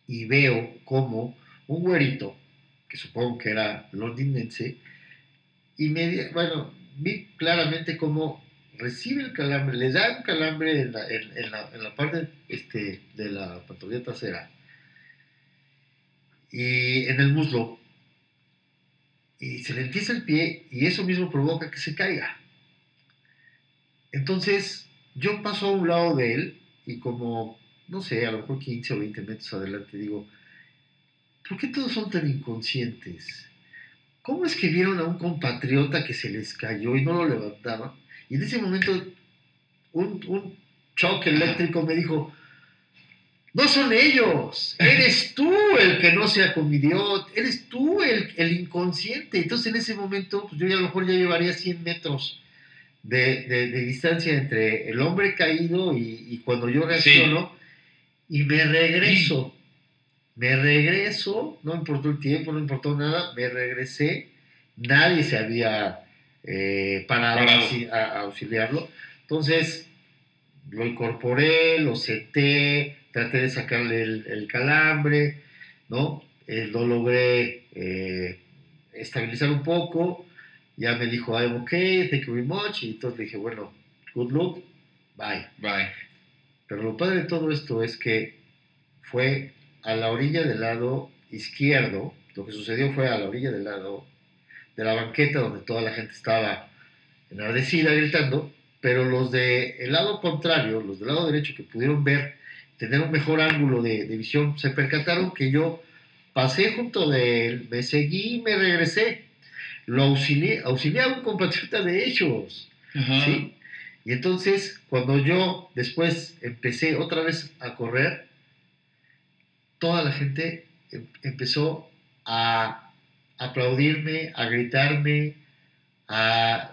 y veo como un güerito, que supongo que era londinense, y me, bueno, vi claramente cómo recibe el calambre, le da un calambre en la, en, la, en la parte este, de la pantorrilla trasera y en el muslo, y se le empieza el pie y eso mismo provoca que se caiga. Entonces, yo paso a un lado de él y como no sé, a lo mejor 15 o 20 metros adelante, digo, ¿por qué todos son tan inconscientes? ¿Cómo es que vieron a un compatriota que se les cayó y no lo levantaban? Y en ese momento un, un choque eléctrico me dijo, no son ellos, eres tú el que no se acomidió, eres tú el, el inconsciente. Entonces en ese momento, pues yo ya a lo mejor ya llevaría 100 metros de, de, distancia entre el hombre caído y, y cuando yo reacciono, y me regreso. Me regreso, no importó el tiempo, no importó nada, me regresé. Nadie se había eh, parado a, auxiliarlo. Entonces, lo incorporé, lo senté, traté de sacarle el, calambre, ¿no? Eh, lo logré eh, estabilizar un poco. Ya me dijo, I'm okay, thank you very much. Y entonces le dije, bueno, good luck, bye. Bye. Pero lo padre de todo esto es que fue a la orilla del lado izquierdo, lo que sucedió fue a la orilla del lado de la banqueta donde toda la gente estaba enardecida gritando, pero los del lado contrario, los del lado derecho que pudieron ver, tener un mejor ángulo de, visión, se percataron que yo pasé junto de él, me seguí y me regresé. Lo auxilié, auxilié a un compatriota de ellos. ¿sí? Y entonces, cuando yo después empecé otra vez a correr, toda la gente em, empezó a aplaudirme, a gritarme, a,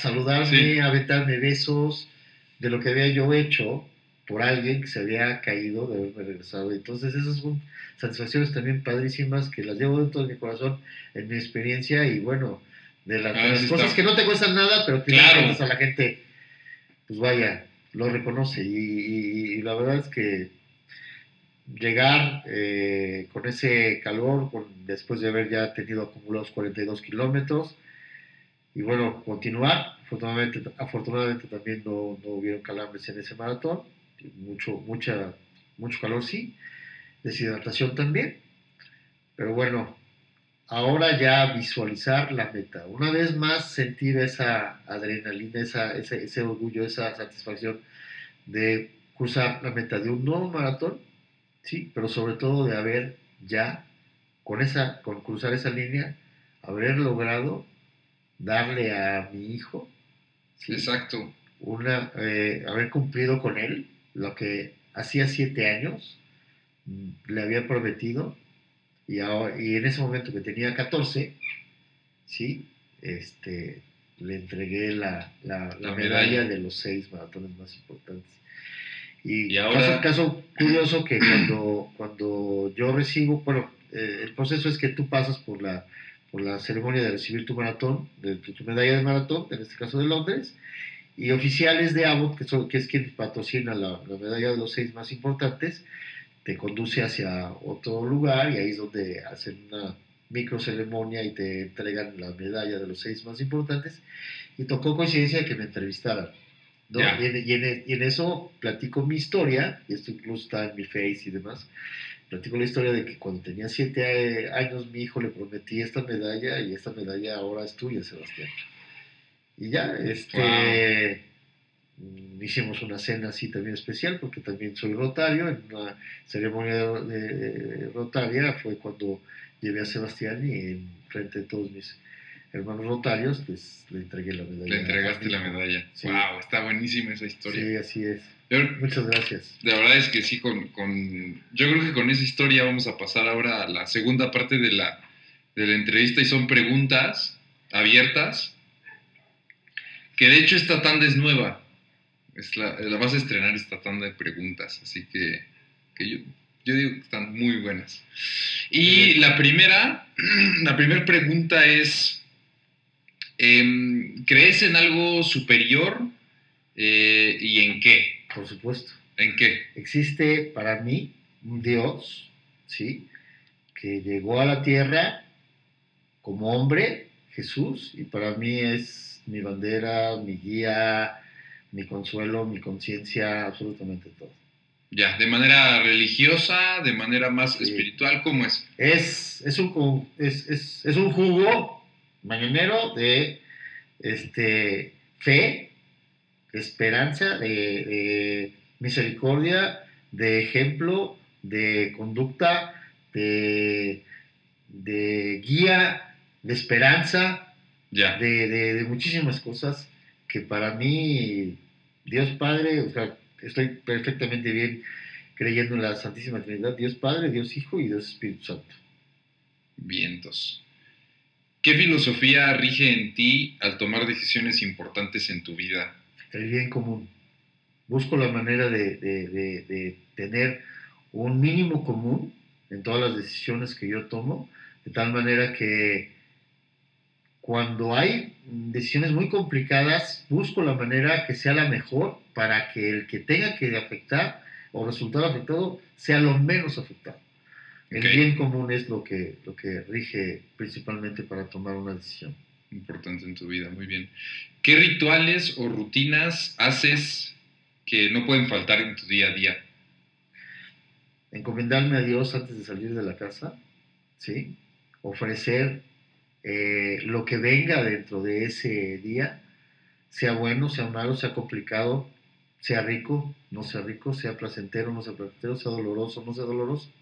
saludarme, a aventarme besos de lo que había yo hecho por alguien que se había caído de haberme regresado. Entonces esas son satisfacciones también padrísimas que las llevo dentro de mi corazón en mi experiencia y bueno, de las, ah, cosas que no te cuestan nada, pero que claro. a la gente, pues vaya, lo reconoce. Y, la verdad es que llegar eh, con ese calor, después de haber ya tenido acumulados 42 kilómetros, y bueno, continuar. Afortunadamente, afortunadamente también no, no hubieron calambres en ese maratón, mucho, mucha, mucho calor sí, deshidratación también, pero bueno, ahora ya visualizar la meta. Una vez más sentir esa adrenalina, esa, ese, orgullo, esa satisfacción de cruzar la meta de un nuevo maratón, sí, pero sobre todo de haber ya, con, esa, con cruzar esa línea, haber logrado darle a mi hijo, exacto, una, eh, haber cumplido con él lo que hacía siete años mm, le había prometido y, y en ese momento que tenía 14, ¿sí? Este, le entregué la, la, medalla. de los seis maratones más importantes. Y, Y ahora- caso, caso curioso que cuando, cuando yo recibo, bueno, eh, el proceso es que tú pasas por la, por la ceremonia de recibir tu maratón, de, tu, tu medalla de maratón, en este caso de Londres, y oficiales de Abbott, que, son, que es quien patrocina la, la medalla de los seis más importantes, te conduce hacia otro lugar y ahí es donde hacen una micro ceremonia y te entregan la medalla de los seis más importantes. Y tocó coincidencia de que me entrevistaran. ¿no? Ya. Y, en, y en- y en eso platico mi historia, y esto incluso está en mi face y demás. Platico la historia de que cuando tenía siete años mi hijo le prometí esta medalla y esta medalla ahora es tuya, Sebastián. Y ya, este, mm, hicimos una cena así también especial porque también soy rotario. En una ceremonia de, de- rotaria fue cuando llevé a Sebastián y en frente de todos mis hermanos rotarios les, le entregué la medalla. Le entregaste la medalla. Sí. Wow, está buenísima esa historia. Sí, así es. Yo- Muchas gracias. la verdad es que sí, con, con- yo creo que con esa historia vamos a pasar ahora a la segunda parte de la, de la entrevista y son preguntas abiertas, que de hecho esta tanda es nueva. Es la, la vas a estrenar esta tanda de preguntas, así que, que yo, yo digo que están muy buenas. Y la primera, la primera pregunta es, em, ¿crees en algo superior eh, y en qué? Por supuesto. ¿En qué? Existe para mí un Dios, ¿sí? Que llegó a la tierra como hombre, Jesús, y para mí es mi bandera, mi guía, mi consuelo, mi conciencia, absolutamente todo. Ya, de manera religiosa, de manera más Sí. espiritual, ¿cómo es? Es, es, un, es, es- es un jugo mañanero de este, fe, de esperanza, de, de misericordia, de ejemplo, de conducta, de, de guía, de esperanza, Ya, de, de- de muchísimas cosas que para mí, Dios Padre, o sea, estoy perfectamente bien creyendo en la Santísima Trinidad, Dios Padre, Dios Hijo y Dios Espíritu Santo. vientos. ¿Qué filosofía rige en ti al tomar decisiones importantes en tu vida? El bien común. Busco la manera de, de- de- de tener un mínimo común en todas las decisiones que yo tomo, de tal manera que cuando hay decisiones muy complicadas, busco la manera que sea la mejor para que el que tenga que afectar o resultar afectado sea lo menos afectado. El bien común es lo que, lo que rige principalmente para tomar una decisión. Importante en tu vida, muy bien. ¿Qué rituales o rutinas haces que no pueden faltar en tu día a día? encomendarme a Dios antes de salir de la casa, ¿sí? Ofrecer eh, lo que venga dentro de ese día, sea bueno, sea malo, sea complicado, sea rico, no sea rico, sea placentero, no sea placentero, sea doloroso, no sea doloroso.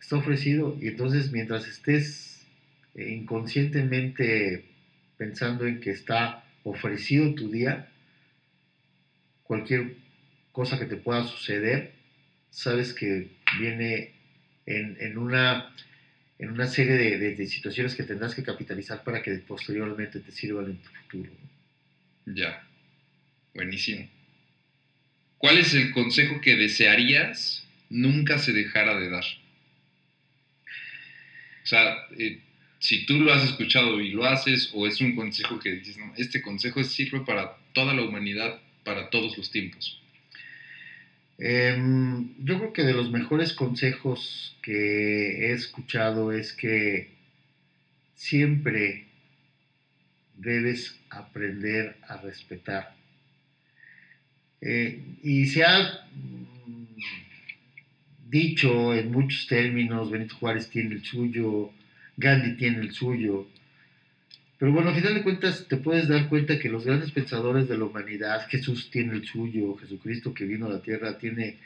Está ofrecido y entonces mientras estés eh, inconscientemente pensando en que está ofrecido tu día, cualquier cosa que te pueda suceder, sabes que viene en, en una, en una serie de, de- situaciones que tendrás que capitalizar para que posteriormente te sirvan en tu futuro. Ya, buenísimo. ¿Cuál es el consejo que desearías nunca se dejara de dar? O sea, eh, si tú lo has escuchado y lo haces, o es un consejo que dices, no, este consejo sirve para toda la humanidad, para todos los tiempos. Em, yo creo que de los mejores consejos que he escuchado es que siempre debes aprender a respetar. Eh, y se ha mm, dicho en muchos términos, Benito Juárez tiene el suyo, Gandhi tiene el suyo, pero bueno, al final de cuentas te puedes dar cuenta que los grandes pensadores de la humanidad, Jesús tiene el suyo, Jesucristo que vino a la tierra tiene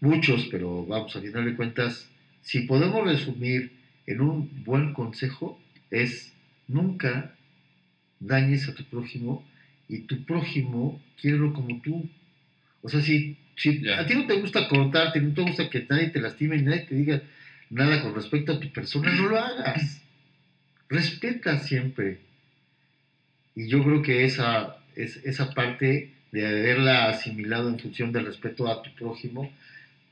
muchos, pero vamos, al final de cuentas, si podemos resumir en un buen consejo, es nunca dañes a tu prójimo y tu prójimo quiérelo como tú. O sea, si, si a ti no te gusta cortarte, no te gusta que nadie te lastime, ni nadie te diga nada con respecto a tu persona, no lo hagas. Respeta siempre. Y yo creo que esa, es, esa parte de haberla asimilado en función del respeto a tu prójimo,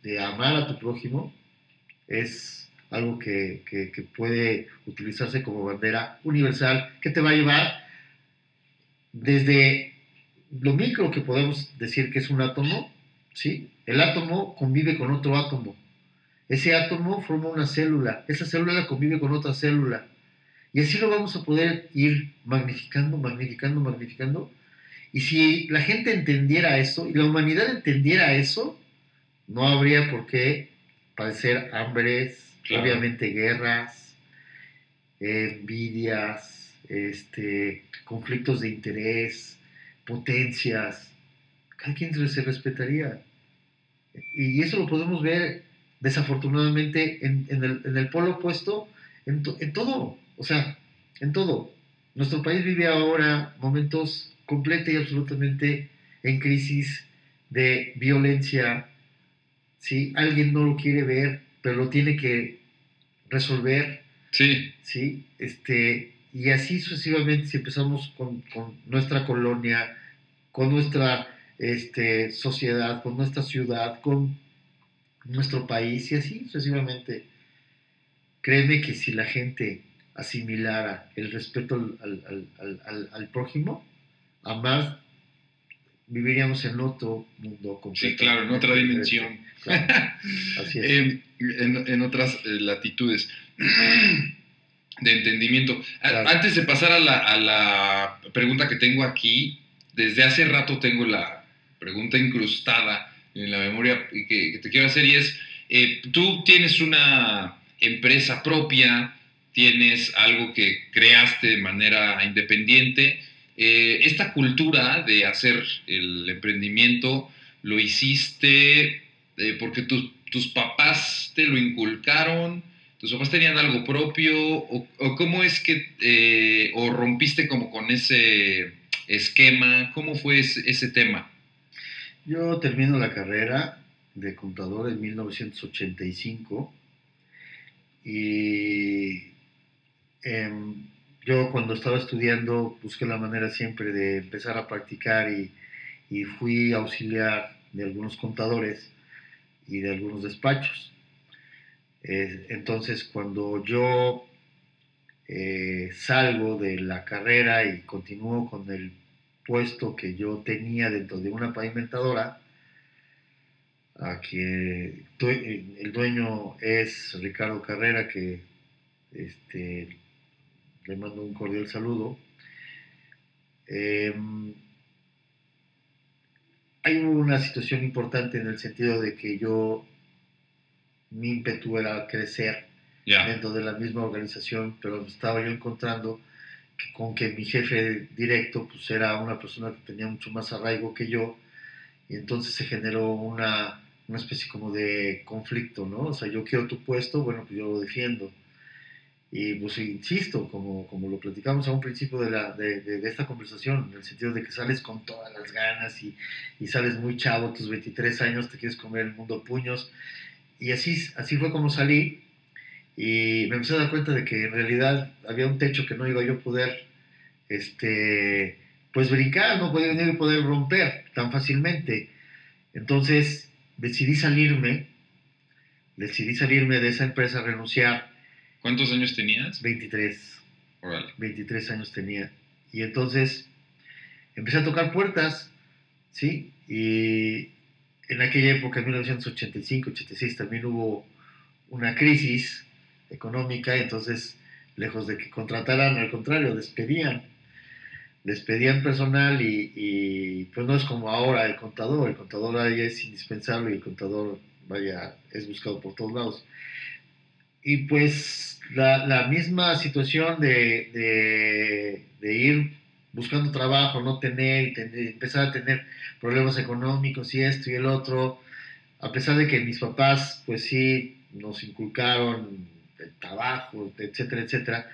de amar a tu prójimo, es algo que, que, puede utilizarse como bandera universal que te va a llevar desde lo micro que podemos decir que es un átomo, ¿sí? El átomo convive con otro átomo. Ese átomo forma una célula, esa célula convive con otra célula. Y así lo vamos a poder ir magnificando, magnificando, magnificando. Y si la gente entendiera eso, y la humanidad entendiera eso, no habría por qué padecer hambres, obviamente guerras, envidias, este, conflictos de interés, potencias. Cada quien se respetaría. Y eso lo podemos ver desafortunadamente en, el, polo opuesto, en, en todo, o sea, en todo. Nuestro país vive ahora momentos completa y absolutamente en crisis de violencia, ¿sí? Alguien no lo quiere ver, pero lo tiene que resolver. Sí. ¿Sí? Este, y así sucesivamente, si empezamos con, nuestra colonia, con nuestra este, sociedad, con nuestra ciudad, con nuestro país, y así sucesivamente, créeme que si la gente asimilara el respeto al, al, al prójimo, más viviríamos en otro mundo completo. Sí, claro, en otra dimensión. Así es. Em, en, otras eh, latitudes de entendimiento. Antes de pasar a la, pregunta que tengo aquí, desde hace rato tengo la pregunta incrustada en la memoria que, te quiero hacer y es, eh, tú tienes una empresa propia, tienes algo que creaste de manera independiente, eh, esta cultura de hacer el emprendimiento lo hiciste eh, porque tus papás te lo inculcaron, tus papás tenían algo propio, o, cómo es que, eh, o rompiste como con ese esquema, cómo fue ese, tema. Yo termino la carrera de contador en 1985 y em, yo cuando estaba estudiando busqué la manera siempre de empezar a practicar y, fui auxiliar de algunos contadores y de algunos despachos. Eh, entonces cuando yo eh, salgo de la carrera y continúo con el puesto que yo tenía dentro de una pavimentadora, que el dueño es Ricardo Carrera, que este, le mando un cordial saludo. Em, hay una situación importante en el sentido de que yo, mi ímpetu era crecer dentro de la misma organización, pero estaba yo encontrando que con que mi jefe directo pues era una persona que tenía mucho más arraigo que yo, y entonces se generó una, una especie como de conflicto, ¿no? O sea, yo quiero tu puesto, bueno, pues yo lo defiendo y pues insisto, como, como lo platicamos a un principio de, la, de, de, esta conversación, en el sentido de que sales con todas las ganas y, y, sales muy chavo, tus 23 años, te quieres comer el mundo puños. Y así, así fue como salí y me empecé a dar cuenta de que en realidad había un techo que no iba yo a poder este, pues brincar, no podía venir poder romper tan fácilmente. Entonces decidí salirme, decidí salirme de esa empresa, renunciar ¿Cuántos años tenías? 23. 23 años tenía. Y entonces empecé a tocar puertas, ¿sí? Y en aquella época, en 1985, 86, también hubo una crisis económica, entonces, lejos de que contrataran, al contrario, despedían. Despedían personal y, pues no es como ahora el contador, el contador ahí es indispensable y el contador, vaya, es buscado por todos lados. Y pues la, misma situación de, ir buscando trabajo, no tener, empezar a tener problemas económicos y esto y el otro, a pesar de que mis papás, pues sí, nos inculcaron el trabajo, etcétera, etcétera,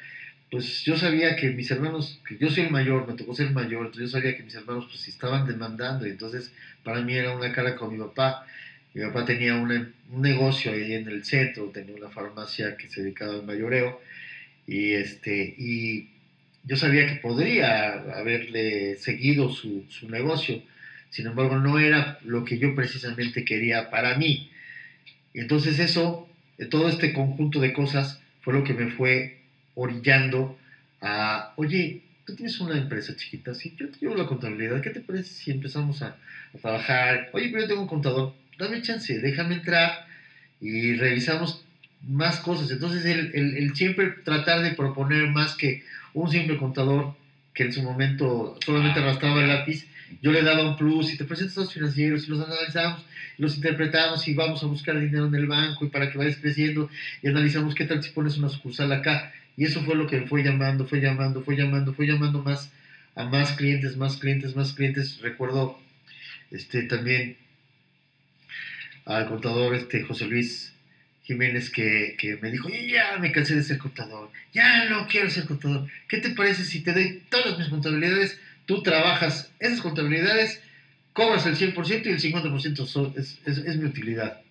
pues yo sabía que mis hermanos, que yo soy el mayor, me tocó ser el mayor, entonces yo sabía que mis hermanos pues estaban demandando y entonces para mí era una cara con mi papá. Mi papá tenía un negocio ahí en el centro, tenía una farmacia que se dedicaba al mayoreo y, este, y yo sabía que podría haberle seguido su, su negocio, sin embargo no era lo que yo precisamente quería para mí. Entonces eso, todo este conjunto de cosas fue lo que me fue orillando a, oye, tú tienes una empresa chiquita, sí, yo te llevo la contabilidad, ¿qué te parece si empezamos a, trabajar? Oye, pero yo tengo un contador, dame chance, déjame entrar y revisamos más cosas. Entonces, el, el, siempre tratar de proponer más que un simple contador que en su momento solamente ah, arrastraba el lápiz, yo le daba un plus y te presentas a los financieros y los analizamos, los interpretamos y vamos a buscar dinero en el banco y para que vayas creciendo y analizamos qué tal si pones una sucursal acá. Y eso fue lo que fue llamando, fue llamando, fue llamando, fue llamando más a más clientes, más clientes, más clientes. Recuerdo este, también al contador este, José Luis Jiménez que, que, me dijo, ya me cansé de ser contador, ya no quiero ser contador. ¿Qué te parece si te doy todas mis contabilidades? Tú trabajas esas contabilidades, cobras el 100% y el 50% es, es, mi utilidad.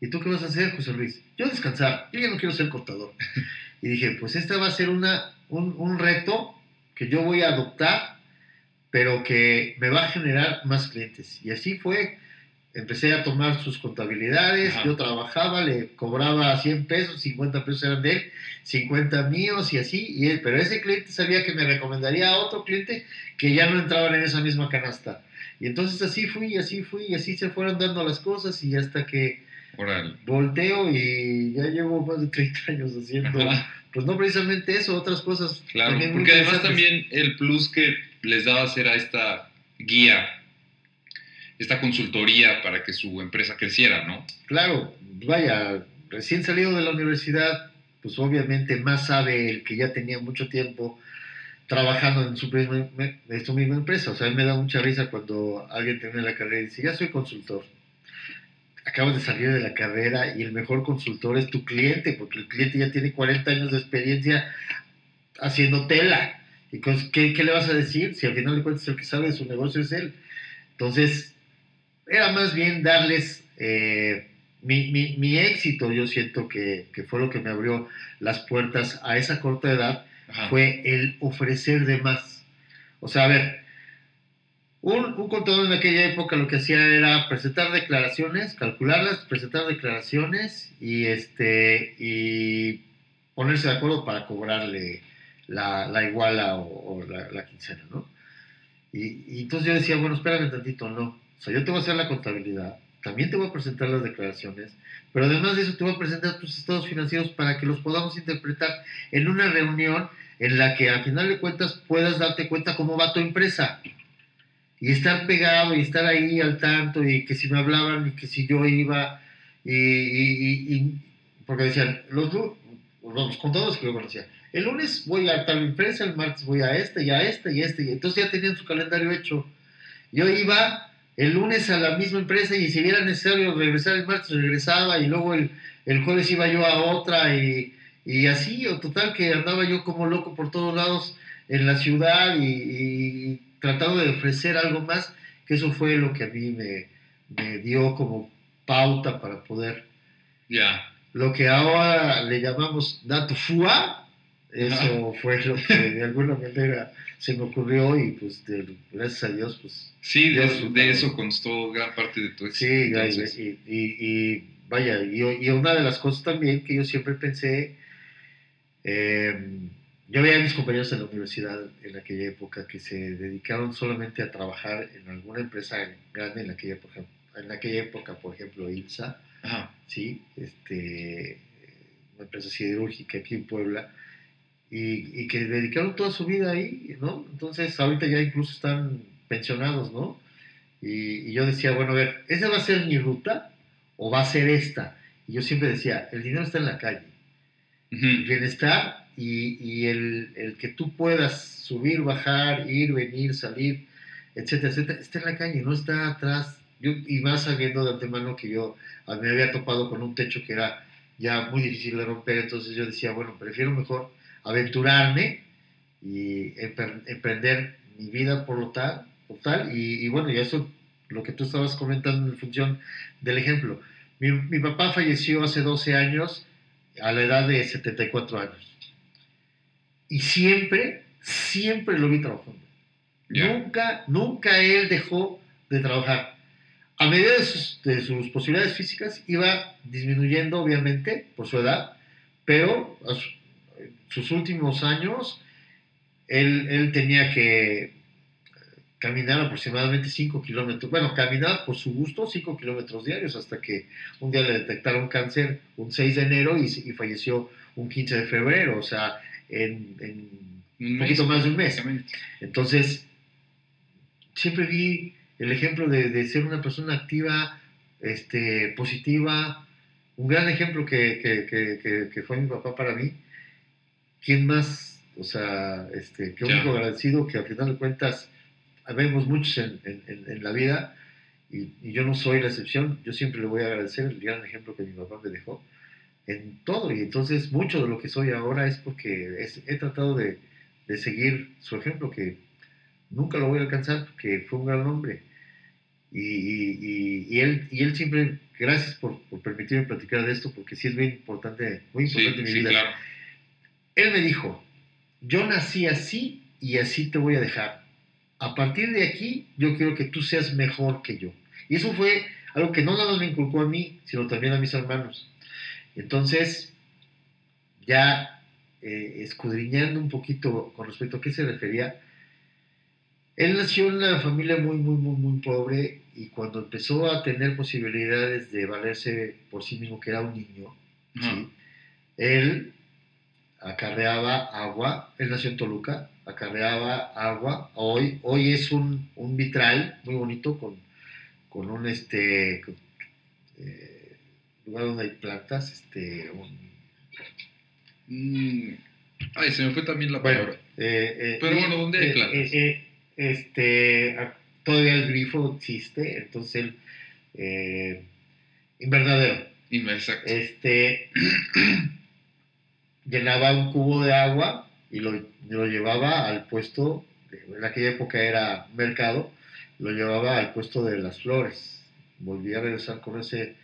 ¿Y tú qué vas a hacer, José Luis? Yo descansar, yo ya no quiero ser contador. Y dije, pues esta va a ser una, un, un reto que yo voy a adoptar, pero que me va a generar más clientes. Y así fue empecé a tomar sus contabilidades, yo trabajaba, le cobraba 100 pesos, 50 pesos eran de él, 50 míos y así, y él, pero ese cliente sabía que me recomendaría a otro cliente que ya no entraban en esa misma canasta. Y entonces así fui, así fui, y así se fueron dando las cosas y hasta que volteo y ya llevo más de 30 años haciendo, pues no precisamente eso, otras cosas. Claro, porque además también el plus que les daba ser a esta guía esta consultoría para que su empresa creciera, ¿no? Claro, vaya, recién salido de la universidad, pues obviamente más sabe el que ya tenía mucho tiempo trabajando en su, misma, empresa. O sea, a mí me da mucha risa cuando alguien termina la carrera y dice, ya soy consultor. Acabas de salir de la carrera y el mejor consultor es tu cliente, porque el cliente ya tiene 40 años de experiencia haciendo tela. ¿Y qué, qué le vas a decir si al final de cuentas el que sabe de su negocio es él? Entonces, era más bien darles eh, mi, éxito, yo siento que, fue lo que me abrió las puertas a esa corta edad, fue el ofrecer de más. O sea, a ver, un, un, contador en aquella época lo que hacía era presentar declaraciones, calcularlas, presentar declaraciones y, este, y ponerse de acuerdo para cobrarle la, iguala o, la, quincena, ¿no? Y, y, entonces yo decía, bueno, espérame tantito, no. O sea, yo te voy a hacer la contabilidad, también te voy a presentar las declaraciones, pero además de eso te voy a presentar tus estados financieros para que los podamos interpretar en una reunión en la que al final de cuentas puedas darte cuenta cómo va tu empresa. Y estar pegado y estar ahí al tanto y que si me hablaban y que si yo iba y, porque decían, los, los contadores que yo conocía, el lunes voy a tal empresa, el martes voy a este y a este y este, y entonces ya tenían su calendario hecho. Yo iba el lunes a la misma empresa y si era necesario regresar el martes, regresaba y luego el, jueves iba yo a otra y, así, o total que andaba yo como loco por todos lados en la ciudad y, tratando de ofrecer algo más, que eso fue lo que a mí me, dio como pauta para poder... Ya. Lo que ahora le llamamos dato FUA, eso fue lo que de alguna manera se me ocurrió y pues gracias a Dios pues... Sí, de, eso, constó gran parte de tu éxito. Sí, y, y, vaya, y, una de las cosas también que yo siempre pensé, em, yo veía a mis compañeros en la universidad en aquella época que se dedicaron solamente a trabajar en alguna empresa grande en aquella época, en aquella época por ejemplo, IPSA, ¿sí? este, una empresa siderúrgica aquí en Puebla, y, que dedicaron toda su vida ahí, ¿no? Entonces ahorita ya incluso están pensionados, ¿no? Y, yo decía, bueno, a ver, ¿esa va a ser mi ruta o va a ser esta? Y yo siempre decía, el dinero está en la calle. El bienestar y, y el, el, que tú puedas subir, bajar, ir, venir, salir, etcétera, etcétera, está en la calle, no está atrás. Yo, y más sabiendo de antemano que yo me había topado con un techo que era ya muy difícil de romper, entonces yo decía, bueno, prefiero mejor aventurarme y emprender mi vida por lo tal, tal y, bueno, y eso lo que tú estabas comentando en función del ejemplo. Mi, papá falleció hace 12 años a la edad de 74 años. Y siempre, siempre lo vi trabajando. Nunca, nunca él dejó de trabajar. A medida de sus, de sus posibilidades físicas iba disminuyendo, obviamente, por su edad, pero a su- sus últimos años él, él tenía que caminar aproximadamente 5 kilómetros, bueno, caminar por su gusto 5 kilómetros diarios hasta que un día le detectaron cáncer un 6 de enero y, y falleció un 15 de febrero, o sea, en, en Un poquito más de un mes. Entonces, siempre vi el ejemplo de, de ser una persona activa, este, positiva, un gran ejemplo que- que- que fue mi papá para mí. ¿Quién más? O sea, este, qué único agradecido que al final de cuentas habemos muchos en, en- en- en la vida y, y yo no soy la excepción. Yo siempre le voy a agradecer el gran ejemplo que mi papá me dejó en todo y entonces mucho de lo que soy ahora es porque es- he tratado de, de seguir su ejemplo que nunca lo voy a alcanzar porque fue un gran hombre y, y- y- y él y él siempre gracias por, por permitirme platicar de esto porque sí es muy importante muy Sí, importante en mi sí, vida claro. Él me dijo yo nací así y así te voy a dejar a partir de aquí yo quiero que tú seas mejor que yo y eso fue algo que no nada me inculcó a mí sino también a mis hermanos entonces, ya eh, escudriñando un poquito con respecto a qué se refería, él nació en una familia muy, muy, muy, muy pobre y cuando empezó a tener posibilidades de valerse por sí mismo, que era un niño. ¿sí? él acarreaba agua, él nació en Toluca, acarreaba agua, hoy, hoy es un, un vitral muy bonito con, con un este... con, eh, lugar donde hay plantas, este, un- Mm, Ay, se me fue también la bueno, palabra. eh, eh, Pero bueno, ¿dónde hay plantas? este, todavía el grifo existe, entonces el invernadero, Exacto. este, llenaba un cubo de agua y lo, lo llevaba al puesto, en aquella época era mercado, lo llevaba al puesto de las flores, volvía a regresar con ese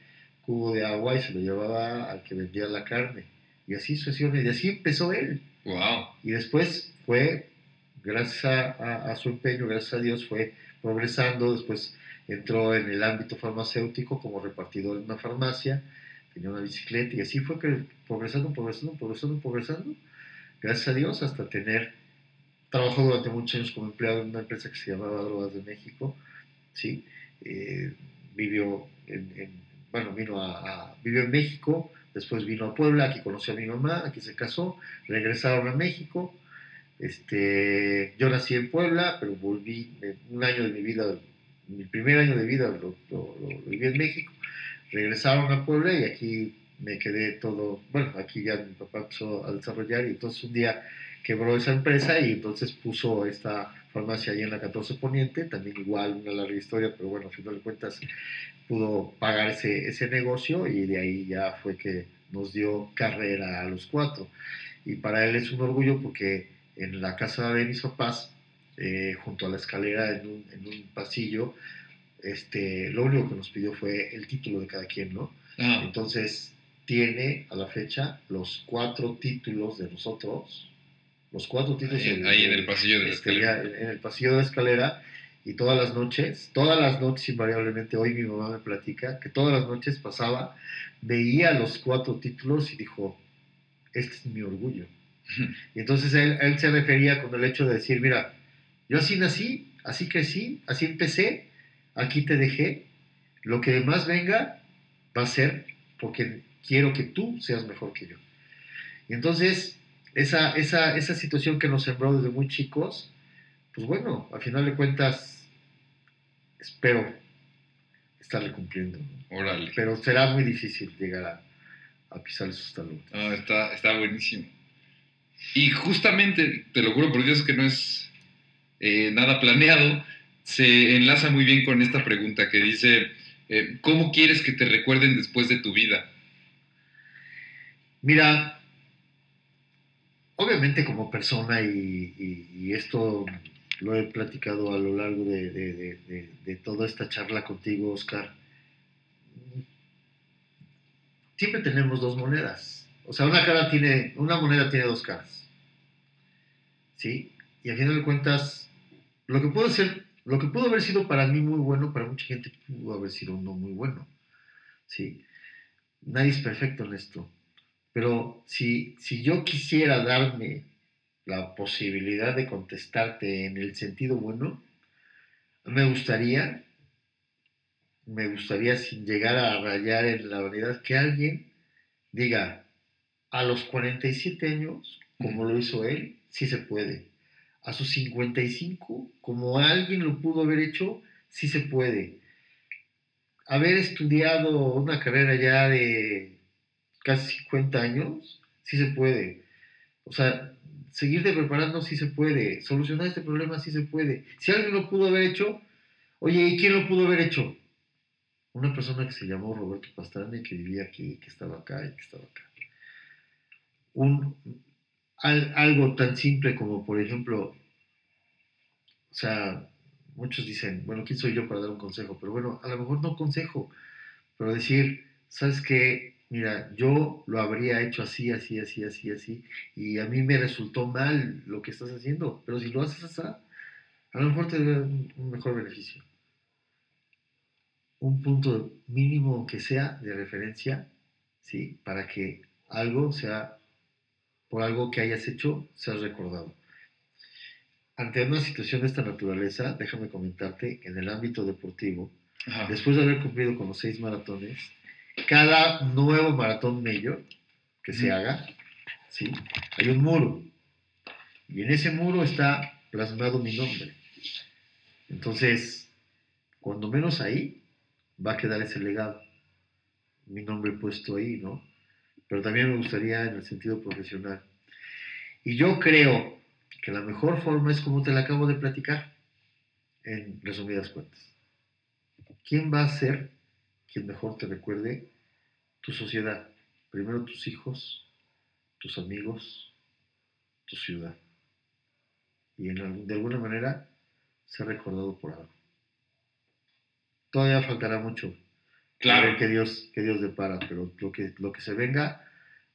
cubo de agua y se lo llevaba al que vendía la carne. Y así sucesivamente, y así empezó él. Wow. Y después fue, gracias a, a- a su empeño, gracias a Dios, fue progresando. Después entró en el ámbito farmacéutico como repartidor en una farmacia, tenía una bicicleta y así fue que progresando, progresando, progresando, progresando. Gracias a Dios hasta tener, trabajó durante muchos años como empleado en una empresa que se llamaba Drogas de México, ¿sí? Eh, vivió en, en- bueno, vino a, vivió en México, después vino a Puebla, aquí conoció a mi mamá, aquí se casó, regresaron a México. Este, yo nací en Puebla, pero volví un año de mi vida, mi primer año de vida lo viví en México. Regresaron a Puebla y aquí me quedé todo, bueno, aquí ya mi papá empezó a desarrollar y entonces un día quebró esa empresa y entonces puso esta farmacia ahí en la 14 Poniente, también igual una larga historia, pero bueno, a final de cuentas pudo pagar ese, negocio y de ahí ya fue que nos dio carrera a los cuatro. Y para él es un orgullo porque en la casa de mis papás, eh, junto a la escalera en un, en un pasillo, este, lo único que nos pidió fue el título de cada quien, ¿no? Ah, Entonces tiene a la fecha los cuatro títulos de nosotros, los cuatro títulos ahí, ahí en el pasillo de la este, escalera. ya en el pasillo de la escalera y todas las noches, todas las noches invariablemente, hoy mi mamá me platica que todas las noches pasaba, veía los cuatro títulos y dijo, este es mi orgullo. Y entonces él, él se refería con el hecho de decir, mira, yo así nací, así crecí, así empecé, aquí te dejé, lo que más venga va a ser porque quiero que tú seas mejor que yo. Y entonces, esa, esa, esa situación que nos sembró desde muy chicos, pues bueno, al final de cuentas, espero estarle cumpliendo. ¿no? Órale. Pero será muy difícil llegar a, a pisar sus talones. Ah, está, está buenísimo. Y justamente, te lo juro por Dios que no es eh, nada planeado, se enlaza muy bien con esta pregunta que dice, eh, ¿cómo quieres que te recuerden después de tu vida? Mira, obviamente como persona, y, y- y esto lo he platicado a lo largo de, de- de- de- toda esta charla contigo, Oscar, siempre tenemos dos monedas. O sea, una cara tiene, una moneda tiene dos caras. ¿Sí? Y al final de cuentas, lo que puedo hacer, Lo que pudo haber sido para mí muy bueno, para mucha gente pudo haber sido no muy bueno. ¿sí? Nadie es perfecto en esto. Pero si, si yo quisiera darme la posibilidad de contestarte en el sentido bueno, me gustaría, me gustaría sin llegar a rayar en la vanidad, que alguien diga, a los 47 años, como lo hizo él, sí se puede. A sus 55, como alguien lo pudo haber hecho, sí se puede. Haber estudiado una carrera ya de casi 50 años, sí se puede. O sea, seguirte preparando sí se puede. Solucionar este problema sí se puede. Si alguien lo pudo haber hecho, oye, ¿y quién lo pudo haber hecho? Una persona que se llamó Roberto Pastrana y que vivía aquí, que estaba acá y que estaba acá. Un, algo tan simple como, por ejemplo, o sea, muchos dicen, bueno, ¿quién soy yo para dar un consejo? Pero bueno, a lo mejor no consejo, pero decir, ¿sabes qué? Mira, yo lo habría hecho así, así, así, así, así, y a mí me resultó mal lo que estás haciendo, pero si lo haces así, a lo mejor te da un mejor beneficio. Un punto mínimo que sea de referencia, ¿sí? Para que algo sea por algo que hayas hecho, seas recordado. Ante una situación de esta naturaleza, déjame comentarte en el ámbito deportivo, después de haber cumplido con los seis maratones, cada nuevo maratón mayor que se haga, ¿sí? hay un muro. Y en ese muro está plasmado mi nombre. Entonces, cuando menos ahí, va a quedar ese legado. Mi nombre puesto ahí, ¿no? Pero también me gustaría en el sentido profesional. Y yo creo que la mejor forma es como te la acabo de platicar, en resumidas cuentas. ¿Quién va a ser quien mejor te recuerde tu sociedad? Primero tus hijos, tus amigos, tu ciudad. Y en, de alguna manera ser recordado por algo. Todavía faltará mucho, Claro. Que Dios, que Dios depara, pero lo que, lo que se venga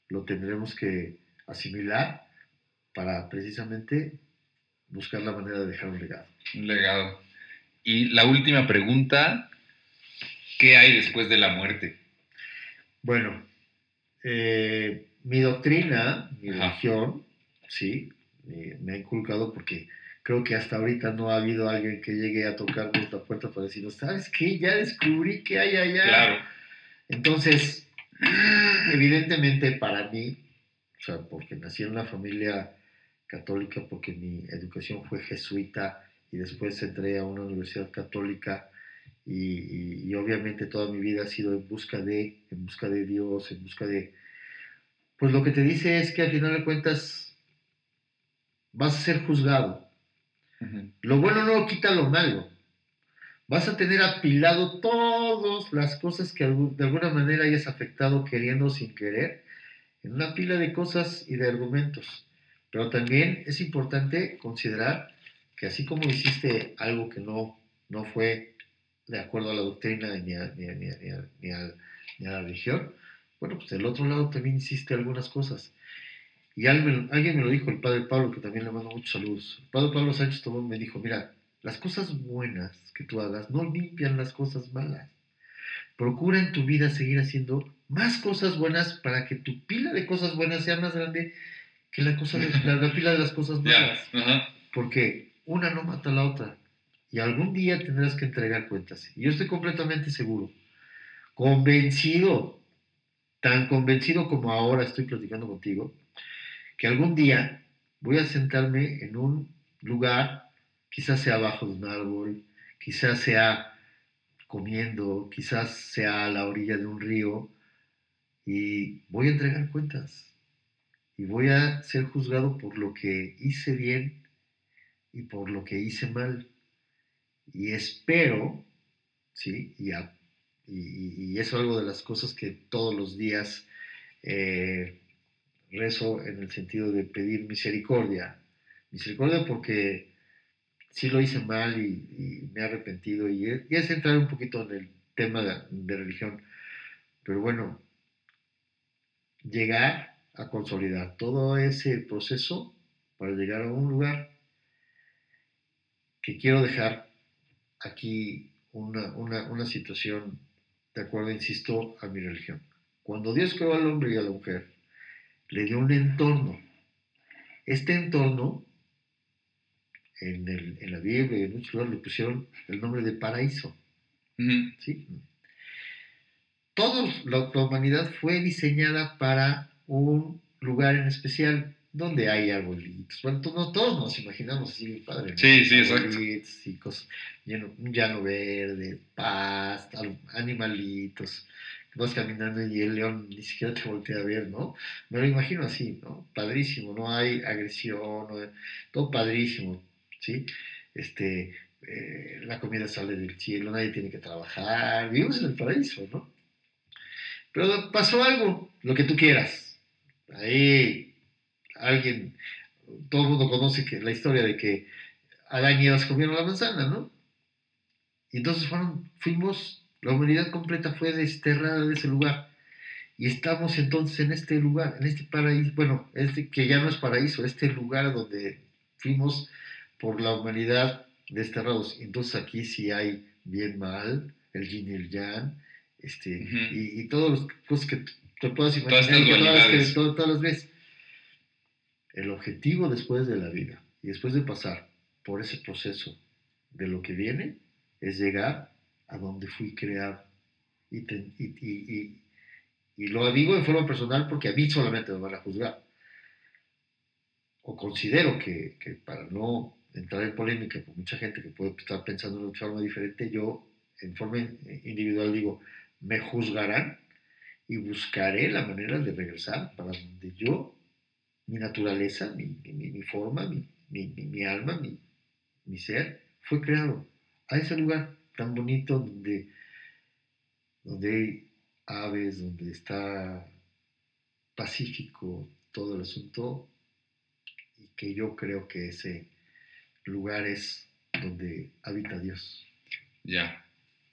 lo tendremos que asimilar para precisamente buscar la manera de dejar un legado. Un legado. Y la última pregunta, ¿qué hay después de la muerte? Bueno, eh, mi doctrina, mi religión, sí, me ha inculcado porque creo que hasta ahorita no ha habido alguien que llegue a tocar nuestra puerta para decirnos, ¿sabes qué? Ya descubrí que hay allá. Claro. Entonces, evidentemente para mí, o sea, porque nací en una familia católica, porque mi educación fue jesuita y después entré a una universidad católica y, y, obviamente toda mi vida ha sido en busca de, en busca de Dios, en busca de... Pues lo que te dice es que al final de cuentas vas a ser juzgado lo bueno no quita lo malo. Vas a tener apilado todas las cosas que de alguna manera hayas afectado queriendo o sin querer en una pila de cosas y de argumentos. Pero también es importante considerar que así como hiciste algo que no, no fue de acuerdo a la doctrina ni a, ni, ni a la religión, bueno, pues del otro lado también hiciste algunas cosas. Y alguien, me lo dijo, el padre Pablo, que también le mando muchos saludos. El padre Pablo Sánchez Tomón me dijo, mira, las cosas buenas que tú hagas no limpian las cosas malas. Procura en tu vida seguir haciendo más cosas buenas para que tu pila de cosas buenas sea más grande que la, cosa la, pila de las cosas malas. Porque una no mata a la otra. Y algún día tendrás que entregar cuentas. Y yo estoy completamente seguro, convencido, tan convencido como ahora estoy platicando contigo, que algún día voy a sentarme en un lugar, quizás sea abajo de un árbol, quizás sea comiendo, quizás sea a la orilla de un río, y voy a entregar cuentas. Y voy a ser juzgado por lo que hice bien y por lo que hice mal. Y espero, ¿sí? Y, eso es algo de las cosas que todos los días eh, rezo en el sentido de pedir misericordia. Misericordia porque sí lo hice mal y, me he arrepentido y, es entrar un poquito en el tema de, religión. Pero bueno, llegar a consolidar todo ese proceso para llegar a un lugar que quiero dejar aquí una, una, una situación de acuerdo, insisto, a mi religión. Cuando Dios creó al hombre y a la mujer, le dio un entorno. Este entorno, en, el, en la Biblia y en muchos lugares le pusieron el nombre de paraíso. ¿sí? Toda la, humanidad fue diseñada para un lugar en especial donde hay arbolitos. Bueno, todos, nos imaginamos así, padre. Sí, sí, exacto. Y cosas, un llano verde, paz, animalitos. Vas caminando y el león ni siquiera te voltea a ver, ¿no? Me lo imagino así, ¿no? Padrísimo, no hay agresión, todo padrísimo, ¿sí? Este, eh, la comida sale del cielo, nadie tiene que trabajar, vivimos en el paraíso, ¿no? Pero pasó algo, lo que tú quieras. Ahí alguien, todo el mundo conoce que, la historia de que Adán y Eva comieron la manzana, ¿no? Y entonces fueron, fuimos, la humanidad completa fue desterrada de ese lugar. Y estamos entonces en este lugar, en este paraíso, bueno, este que ya no es paraíso, este lugar donde fuimos por la humanidad desterrados. Entonces aquí sí hay bien mal, el yin y el yang, este, y, y todas las cosas que te puedas imaginar, todas, todas, las veces. El objetivo después de la vida y después de pasar por ese proceso de lo que viene es llegar a donde fui creado. Y, y, y, lo digo en forma personal porque a mí solamente me van a juzgar. O considero que, que para no entrar en polémica con mucha gente que puede estar pensando de forma diferente, yo en forma individual digo, me juzgarán y buscaré la manera de regresar para donde yo, mi naturaleza, mi, mi, forma, mi, mi alma, mi, ser, fue creado. A ese lugar tan bonito donde, donde hay aves, donde está pacífico todo el asunto y que yo creo que ese lugar es donde habita Dios. Ya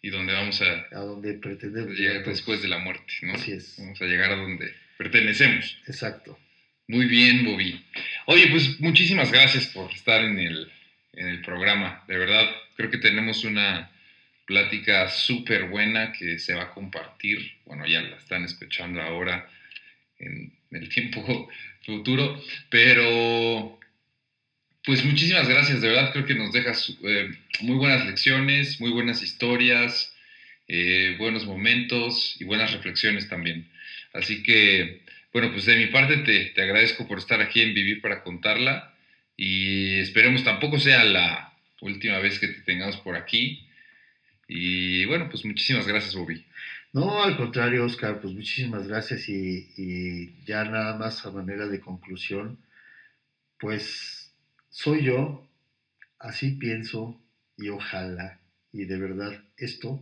y donde vamos a, a donde pretendemos llegar después de la muerte, ¿no? Así es. Vamos a llegar a donde pertenecemos. Exacto. Muy bien, Bobby. Oye, pues muchísimas gracias por estar en el, en el programa. De verdad, creo que tenemos una plática súper buena que se va a compartir. Bueno, ya la están escuchando ahora en el tiempo futuro, pero pues muchísimas gracias, de verdad creo que nos dejas eh, muy buenas lecciones, muy buenas historias, eh, buenos momentos y buenas reflexiones también. Así que, bueno, pues de mi parte te, te, agradezco por estar aquí en Vivir para contarla y esperemos tampoco sea la última vez que te tengamos por aquí. Y bueno, pues muchísimas gracias, Bobby. No, al contrario, Oscar, pues muchísimas gracias y, y ya nada más a manera de conclusión, pues soy yo, así pienso y ojalá, y de verdad esto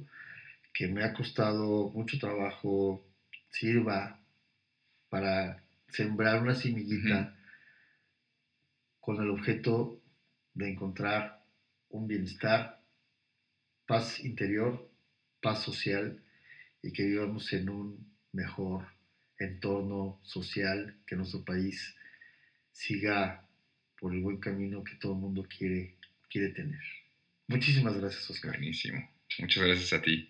que me ha costado mucho trabajo sirva para sembrar una semillita con el objeto de encontrar un bienestar, paz interior, paz social y que vivamos en un mejor entorno social, que nuestro país siga por el buen camino que todo el mundo quiere, quiere tener. Muchísimas gracias, Oscar. Buenísimo. Muchas gracias a ti.